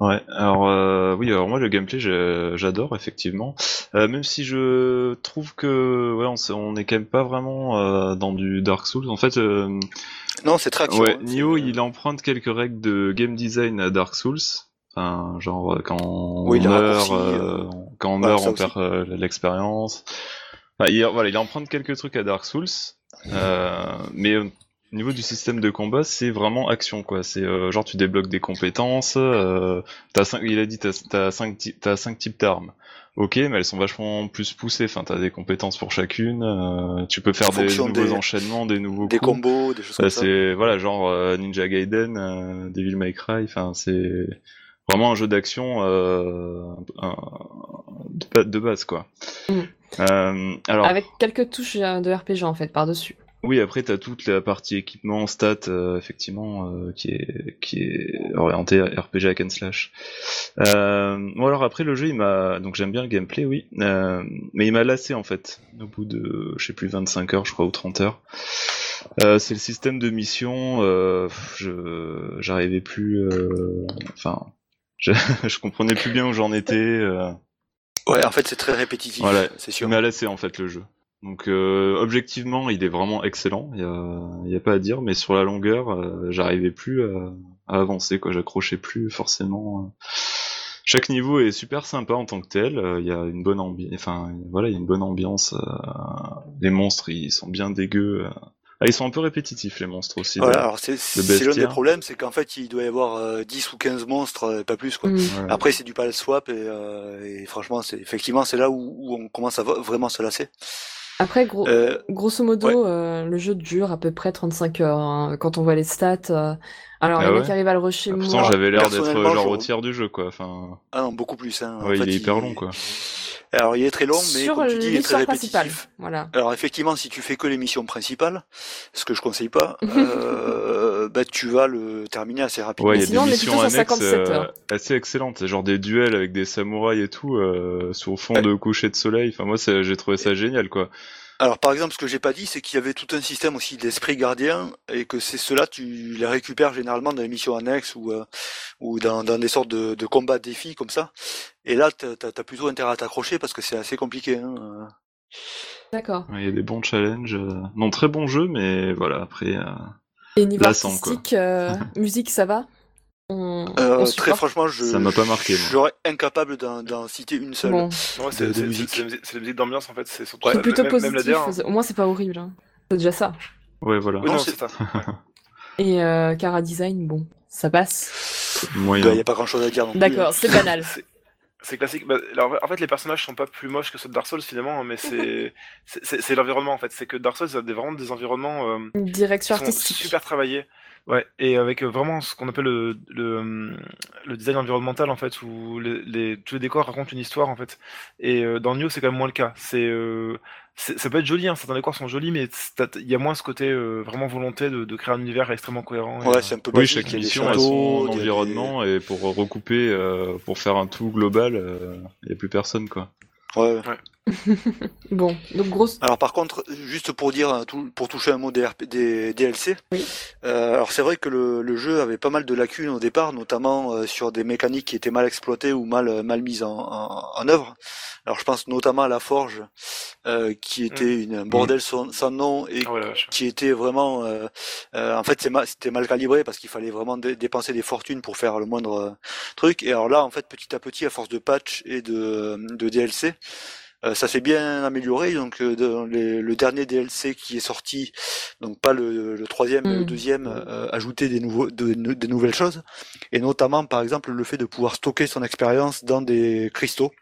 Ouais, alors euh, oui, alors moi le gameplay j'adore effectivement, Euh, même si je trouve que ouais on, on est quand même pas vraiment euh, dans du Dark Souls. En fait, euh, Non, c'est très action. ouais, hein, Nioh c'est- il emprunte quelques règles de game design à Dark Souls. Enfin, genre euh, quand on Oui, meurt, euh, euh, quand on meurt, on perd euh, l'expérience. Enfin, il, voilà, il emprunte quelques trucs à Dark Souls, euh, mais au niveau du système de combat, c'est vraiment action quoi. C'est euh, genre tu débloques des compétences. Euh, t'as cinq, il a dit t'as t'as cinq, ty- t'as cinq types d'armes. Ok, mais elles sont vachement plus poussées. Enfin, t'as des compétences pour chacune. euh, tu peux faire des nouveaux des- enchaînements, des nouveaux des coups. combos, des choses Ça, comme ça. c'est voilà genre euh, Ninja Gaiden, euh, Devil May Cry. Enfin, c'est vraiment un jeu d'action euh, de, de base quoi. Mm. Euh, alors Avec quelques touches euh, de RPG en fait par-dessus. oui, après t'as toute la partie équipement, stats, euh, effectivement, euh, qui est qui est orientée RPG hack and slash. Euh, bon alors après le jeu, il m'a donc j'aime bien le gameplay, oui, euh, mais il m'a lassé en fait. Au bout de je sais plus 25 heures, je crois ou 30 heures. Euh, c'est le système de mission, euh, je j'arrivais plus, euh, enfin, je, (laughs) je comprenais plus bien où j'en étais. Euh, Ouais, en fait, c'est très répétitif, Voilà. c'est sûr. m'a lassé en fait le jeu. Donc euh, objectivement, il est vraiment excellent, il y a, y a pas à dire, mais sur la longueur, euh, j'arrivais plus à, à avancer, quoi, j'accrochais plus forcément. euh. Chaque niveau est super sympa en tant que tel, euh, il y a une bonne ambiance, enfin voilà, il y a une bonne ambiance. euh, Les monstres, ils sont bien dégueux. Ah, ils sont un peu répétitifs les monstres aussi. Voilà, alors c'est c'est bestiaire. l'un des problèmes, c'est qu'en fait, il doit y avoir euh, 10 ou 15 monstres, euh, pas plus, quoi. Mm. Ouais. Après, c'est du pal swap et, euh, et franchement, c'est effectivement, c'est là où, où on commence à vraiment se lasser. Après, gros, Euh, grosso modo, euh, le jeu dure à peu près 35 heures hein, quand on voit les stats. euh. Alors, Ah il y en a ouais qui arrivent à le rusher Ah. Pourtant, j'avais l'air d'être genre je- au tiers du jeu, quoi. Enfin, ah non, beaucoup plus. Hein. En ouais, il fait, est hyper long, quoi. Alors, il est très long, mais Sur comme tu dis, il est très l'histoire principale. répétitif. Voilà. Alors effectivement, si tu fais que les missions principales, ce que je conseille pas, (laughs) euh, bah, tu vas le terminer assez rapidement. Ouais, il y a Sinon, des missions annexes 57 euh, assez excellentes, genre des duels avec des samouraïs et tout, euh, sur fond Ouais. de coucher de soleil. Enfin, moi, j'ai trouvé ça génial, quoi. Alors par exemple, ce que j'ai pas dit, c'est qu'il y avait tout un système aussi d'esprit gardien et que c'est cela tu les récupères généralement dans les missions annexes ou euh, ou dans, dans des sortes de, de combats défis comme ça. Et là, t'as as, plutôt intérêt à t'accrocher parce que c'est assez compliqué. Hein. euh. D'accord. Ouais, Il y a des bons challenges. euh, Non, très bons jeux, mais voilà, après. euh, Et niveau Lassant, quoi. artistique, euh, (laughs) musique, ça va? On, Euh, on très franchement, je, Ça m'a pas marqué, serais incapable d'en citer une seule. Bon, Ouais, de- c'est la musique- d'ambiance en fait. C'est plutôt même, positif. Même la DR, hein. Au moins, c'est pas horrible. hein. C'est déjà ça. Ouais, voilà. Oui, Non, non, c'est- c'est ça. Et euh, Cara Design, bon, ça passe. Il n'y a pas grand chose à dire plus. D'accord, c'est banal. C'est- classique. Bah, alors, en fait, les personnages sont pas plus moches que ceux de Dark Souls finalement, hein, mais c'est (laughs) l'environnement en fait. C'est que Dark Souls a des, vraiment des environnements euh, direction artistique. super travaillés. Ouais, et avec euh, vraiment ce qu'on appelle le, le, le design environnemental en fait, où les, les- tous les décors racontent une histoire en fait. Et euh, dans Nioh, c'est quand même moins le cas. C'est euh, c'est- ça peut être joli, hein, certains décors sont jolis, mais il y a moins ce côté euh, vraiment volonté de, de créer un univers extrêmement cohérent. Ouais, c'est un peu Oui, basique, chaque mission a son des- environnement et pour recouper, euh, pour faire un tout global, il n'y a plus personne quoi. Ouais. (laughs) Bon, donc grosse. Alors par contre, juste pour dire, tout- pour toucher un mot des, RP des DLC, Oui. euh, alors c'est vrai que le, le jeu avait pas mal de lacunes au départ, notamment euh, sur des mécaniques qui étaient mal exploitées ou mal euh, mal mises en, en, en œuvre. Alors je pense notamment à la forge, euh, qui était une, un bordel sans, sans nom et ah qui était vraiment, euh, euh, en fait, c'était mal calibré parce qu'il fallait vraiment dé- dépenser des fortunes pour faire le moindre euh, truc. Et alors là, en fait, petit à petit, à force de patch et de, de DLC, euh, ça s'est bien amélioré. Donc, euh, dans les- le dernier DLC qui est sorti, donc pas le, le troisième, mais le Mm. deuxième, euh, ajoutait des nouveaux, de, de- des nouvelles choses, et notamment, par exemple, le fait de pouvoir stocker son expérience dans des cristaux.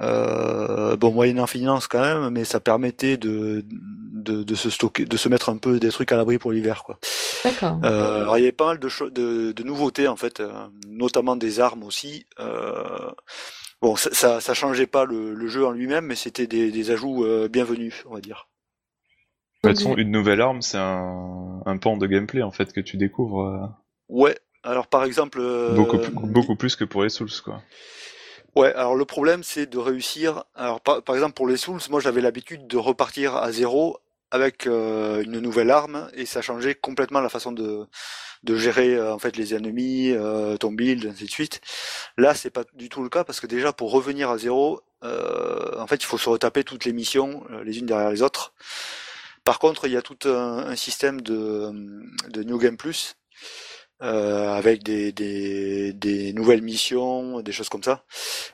Euh, bon, moyennant finance quand même, mais ça permettait de, de, de se stocker, de se mettre un peu des trucs à l'abri pour l'hiver, quoi. D'accord. Euh, alors, il y avait pas mal de, de, de nouveautés en fait, euh, notamment des armes aussi. Euh, bon, ça, ça, ça changeait pas le, le jeu en lui-même, mais c'était des, des ajouts euh, bienvenus, on va dire. De toute façon, une nouvelle arme, c'est un, un pan de gameplay en fait que tu découvres euh, Ouais. Alors par exemple, euh, beaucoup, plus- beaucoup plus que pour les Souls quoi. Ouais, alors le problème c'est de réussir. Alors par, par exemple pour les Souls, moi j'avais l'habitude de repartir à zéro avec euh, une nouvelle arme et ça changeait complètement la façon de de gérer euh, en fait les ennemis, euh, ton build, ainsi de suite. Là c'est pas du tout le cas parce que déjà pour revenir à zéro, euh, en fait il faut se retaper toutes les missions euh, les unes derrière les autres. Par contre il y a tout un, un système de de New Game Plus. euh, avec des, des, des nouvelles missions, des choses comme ça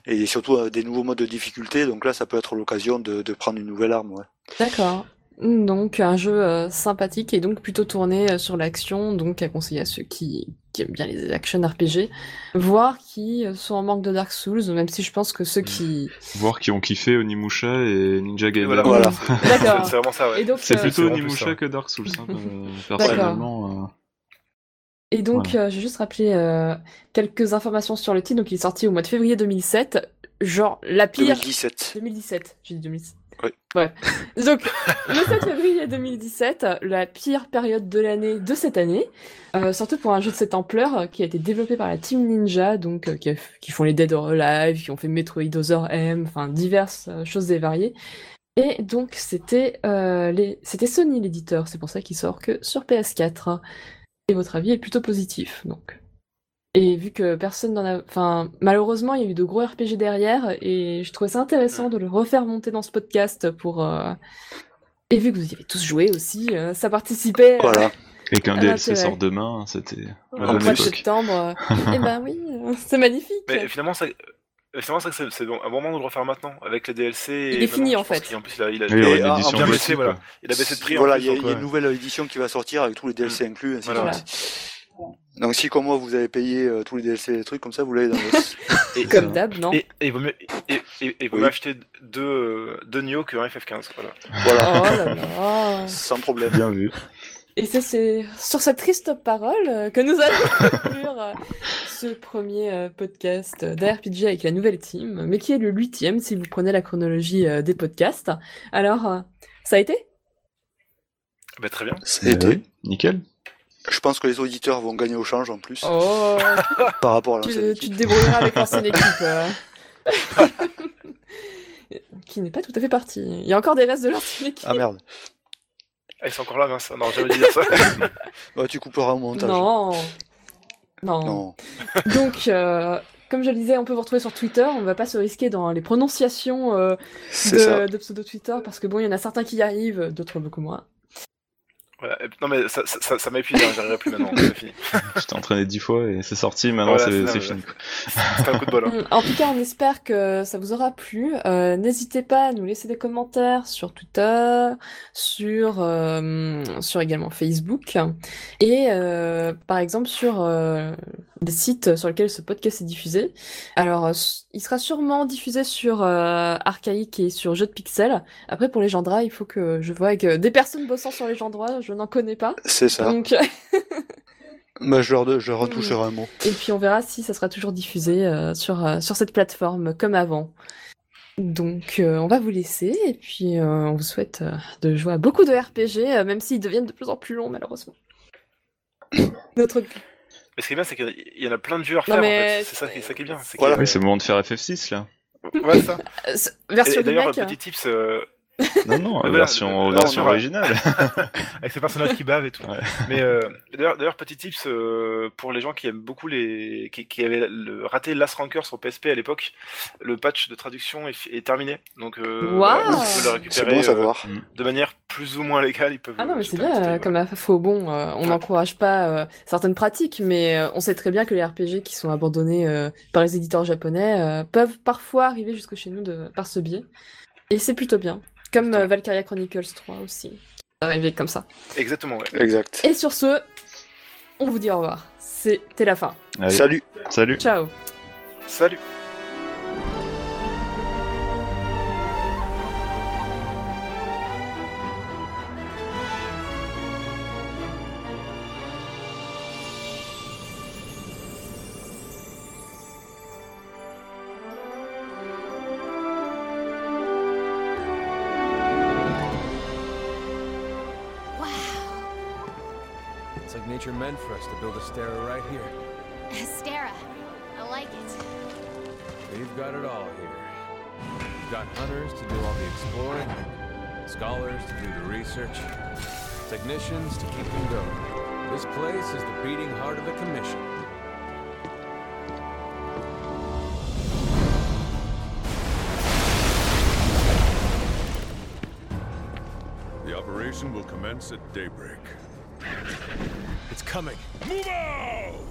et surtout euh, des nouveaux modes de difficulté. Donc là, ça peut être l'occasion de, de prendre une nouvelle arme. Ouais. D'accord. Donc un jeu euh, sympathique et donc plutôt tourné euh, sur l'action, donc à conseiller à ceux qui, qui aiment bien les action RPG, voire qui euh, sont en manque de Dark Souls, même si je pense que ceux qui... (laughs) Voir qui ont kiffé Onimusha et Ninja Gaiden. voilà, Voilà. (laughs) c'est- D'accord. c'est c'est vraiment ça, ouais. C'est euh, plutôt Onimusha que Dark Souls, hein, (laughs) personnellement. euh. Et donc, euh, j'ai juste rappelé euh, quelques informations sur le titre. Donc, il est sorti au mois de février 2007. Genre, la pire... 2017. 2017, j'ai dit 2007. Donc, le 7 février 2017, la pire période de l'année de cette année, euh, surtout pour un jeu de cette ampleur euh, qui a été développé par la Team Ninja, donc euh, qui, font les Dead or Alive, qui ont fait Metroid Other M, enfin diverses euh, choses et variées. Et donc c'était c'était Sony l'éditeur, c'est pour ça qu'il sort que sur PS4. Et votre avis est plutôt positif, donc. Et vu que personne n'en a... Enfin, malheureusement, il y a eu de gros RPG derrière, et je trouvais ça intéressant de le refaire monter dans ce podcast pour... euh, Et vu que vous y avez tous joué aussi, euh, ça participait euh, Voilà. Et qu'un DLC sort demain, c'était la en époque. septembre. et (laughs) ben oui, c'est magnifique. Mais finalement, ça, c'est que c'est- un bon moment de le refaire maintenant avec les DLC. Il est fini, en fait. qu'il- En plus, il a, il a, Oui, il Et en- baissé, voilà. Il a baissé de prix. Voilà, il y, a- donc, il y a une ouais. nouvelle édition qui va sortir avec tous les DLC inclus. ainsi Voilà. Donc si comme moi vous avez payé euh, tous les DLC et les trucs comme ça, vous l'avez dans l'os. (laughs) Et, Comme d'hab, non et, et il vaut mieux, et, et, et vaut Oui. mieux acheter deux, euh, deux Nioh qu'un FF15. Voilà. voilà, Oh là là. (laughs) sans problème. Bien vu. Et c'est- c'est sur cette triste parole euh, que nous allons (laughs) conclure euh, ce premier euh, podcast d'ARPG avec la nouvelle team, mais qui est le huitième si vous prenez la chronologie euh, des podcasts. Alors, euh, ça a été? Bah, très bien. Ça a été. Euh, Nickel. Je pense que les auditeurs vont gagner au change en plus Oh, (laughs) par rapport à tu, tu te débrouilleras avec l'ancienne équipe. euh. (laughs) qui n'est pas tout à fait partie. Il y a encore des restes de l'ancienne équipe. Ah merde. Ah, ils sont encore là, mince. Non, j'ai jamais dit ça. (laughs) Bah, tu couperas au montage. non. Non. Non. Donc, euh, comme je le disais, on peut vous retrouver sur Twitter. On ne va pas se risquer dans les prononciations euh, de, de pseudo Twitter parce que bon, il y en a certains qui y arrivent, d'autres beaucoup moins. Voilà. Non mais ça, ça, ça, épuisé, hein, j'arriverai plus maintenant, c'est fini. (laughs) Je t'ai entraîné dix fois et c'est sorti, maintenant Voilà, c'est c'est c'est fini. C'était un coup de bol. hein. Mm, En tout cas, on espère que ça vous aura plu. Euh, N'hésitez pas à nous laisser des commentaires sur Twitter, sur, euh, sur également Facebook, et euh, par exemple sur des sites sur lesquels ce podcast est diffusé. Alors, il sera sûrement diffusé sur euh, Archaïque et sur Jeux de Pixel. Après, pour Legendra, il faut que je vois avec euh, des personnes bossant sur Legendra, je n'en connais pas. C'est ça. Donc, (laughs) Bah, je leur, je retoucherai un mot. Et puis on verra si ça sera toujours diffusé euh, sur, euh, sur cette plateforme comme avant. Donc euh, on va vous laisser et puis euh, on vous souhaite euh, de jouer à beaucoup de RPG, même s'ils deviennent de plus en plus longs malheureusement. (laughs) Notre... Mais ce qui est bien, c'est qu'il y en a plein de jeux à refaire. mais en fait. C'est ça, qui- ça qui est bien. c'est que- Voilà. Oui, c'est le moment de faire FF6 là. Ouais, ça. Euh, Et, version et d'ailleurs, remake, petit tips, euh, Non, non, voilà, version, là, version on aura- originale. (laughs) avec ces personnages qui bavent et tout. Ouais. Mais euh, d'ailleurs, d'ailleurs, petit tips euh, pour les gens qui aiment beaucoup les, qui, qui avaient le- raté Last Ranker sur PSP à l'époque, le patch de traduction est, terminé, donc euh, voilà, vous pouvez le C'est récupérer bon à euh, savoir. de manière plus ou moins légale. Ils peuvent. Ah non, mais c'est bien, euh, comme faux bon, euh, on Ouais. n'encourage pas euh, certaines pratiques, mais euh, on sait très bien que les RPG qui sont abandonnés euh, par les éditeurs japonais euh, peuvent parfois arriver jusque chez nous de, par ce biais. Et c'est plutôt bien. Comme euh, Valkyria Chronicles 3 aussi. Arrivé comme ça. Exactement. Ouais. Exact. Et sur ce, on vous dit au revoir. C'était la fin. Allez, Salut. salut. Ciao Salut. Us to build a Stera right here. Astera. I like it. We've got it all here. We've got hunters to do all the exploring, scholars to do the research, technicians to keep them going. This place is the beating heart of the Commission. The operation will commence at daybreak. It's coming. Move out!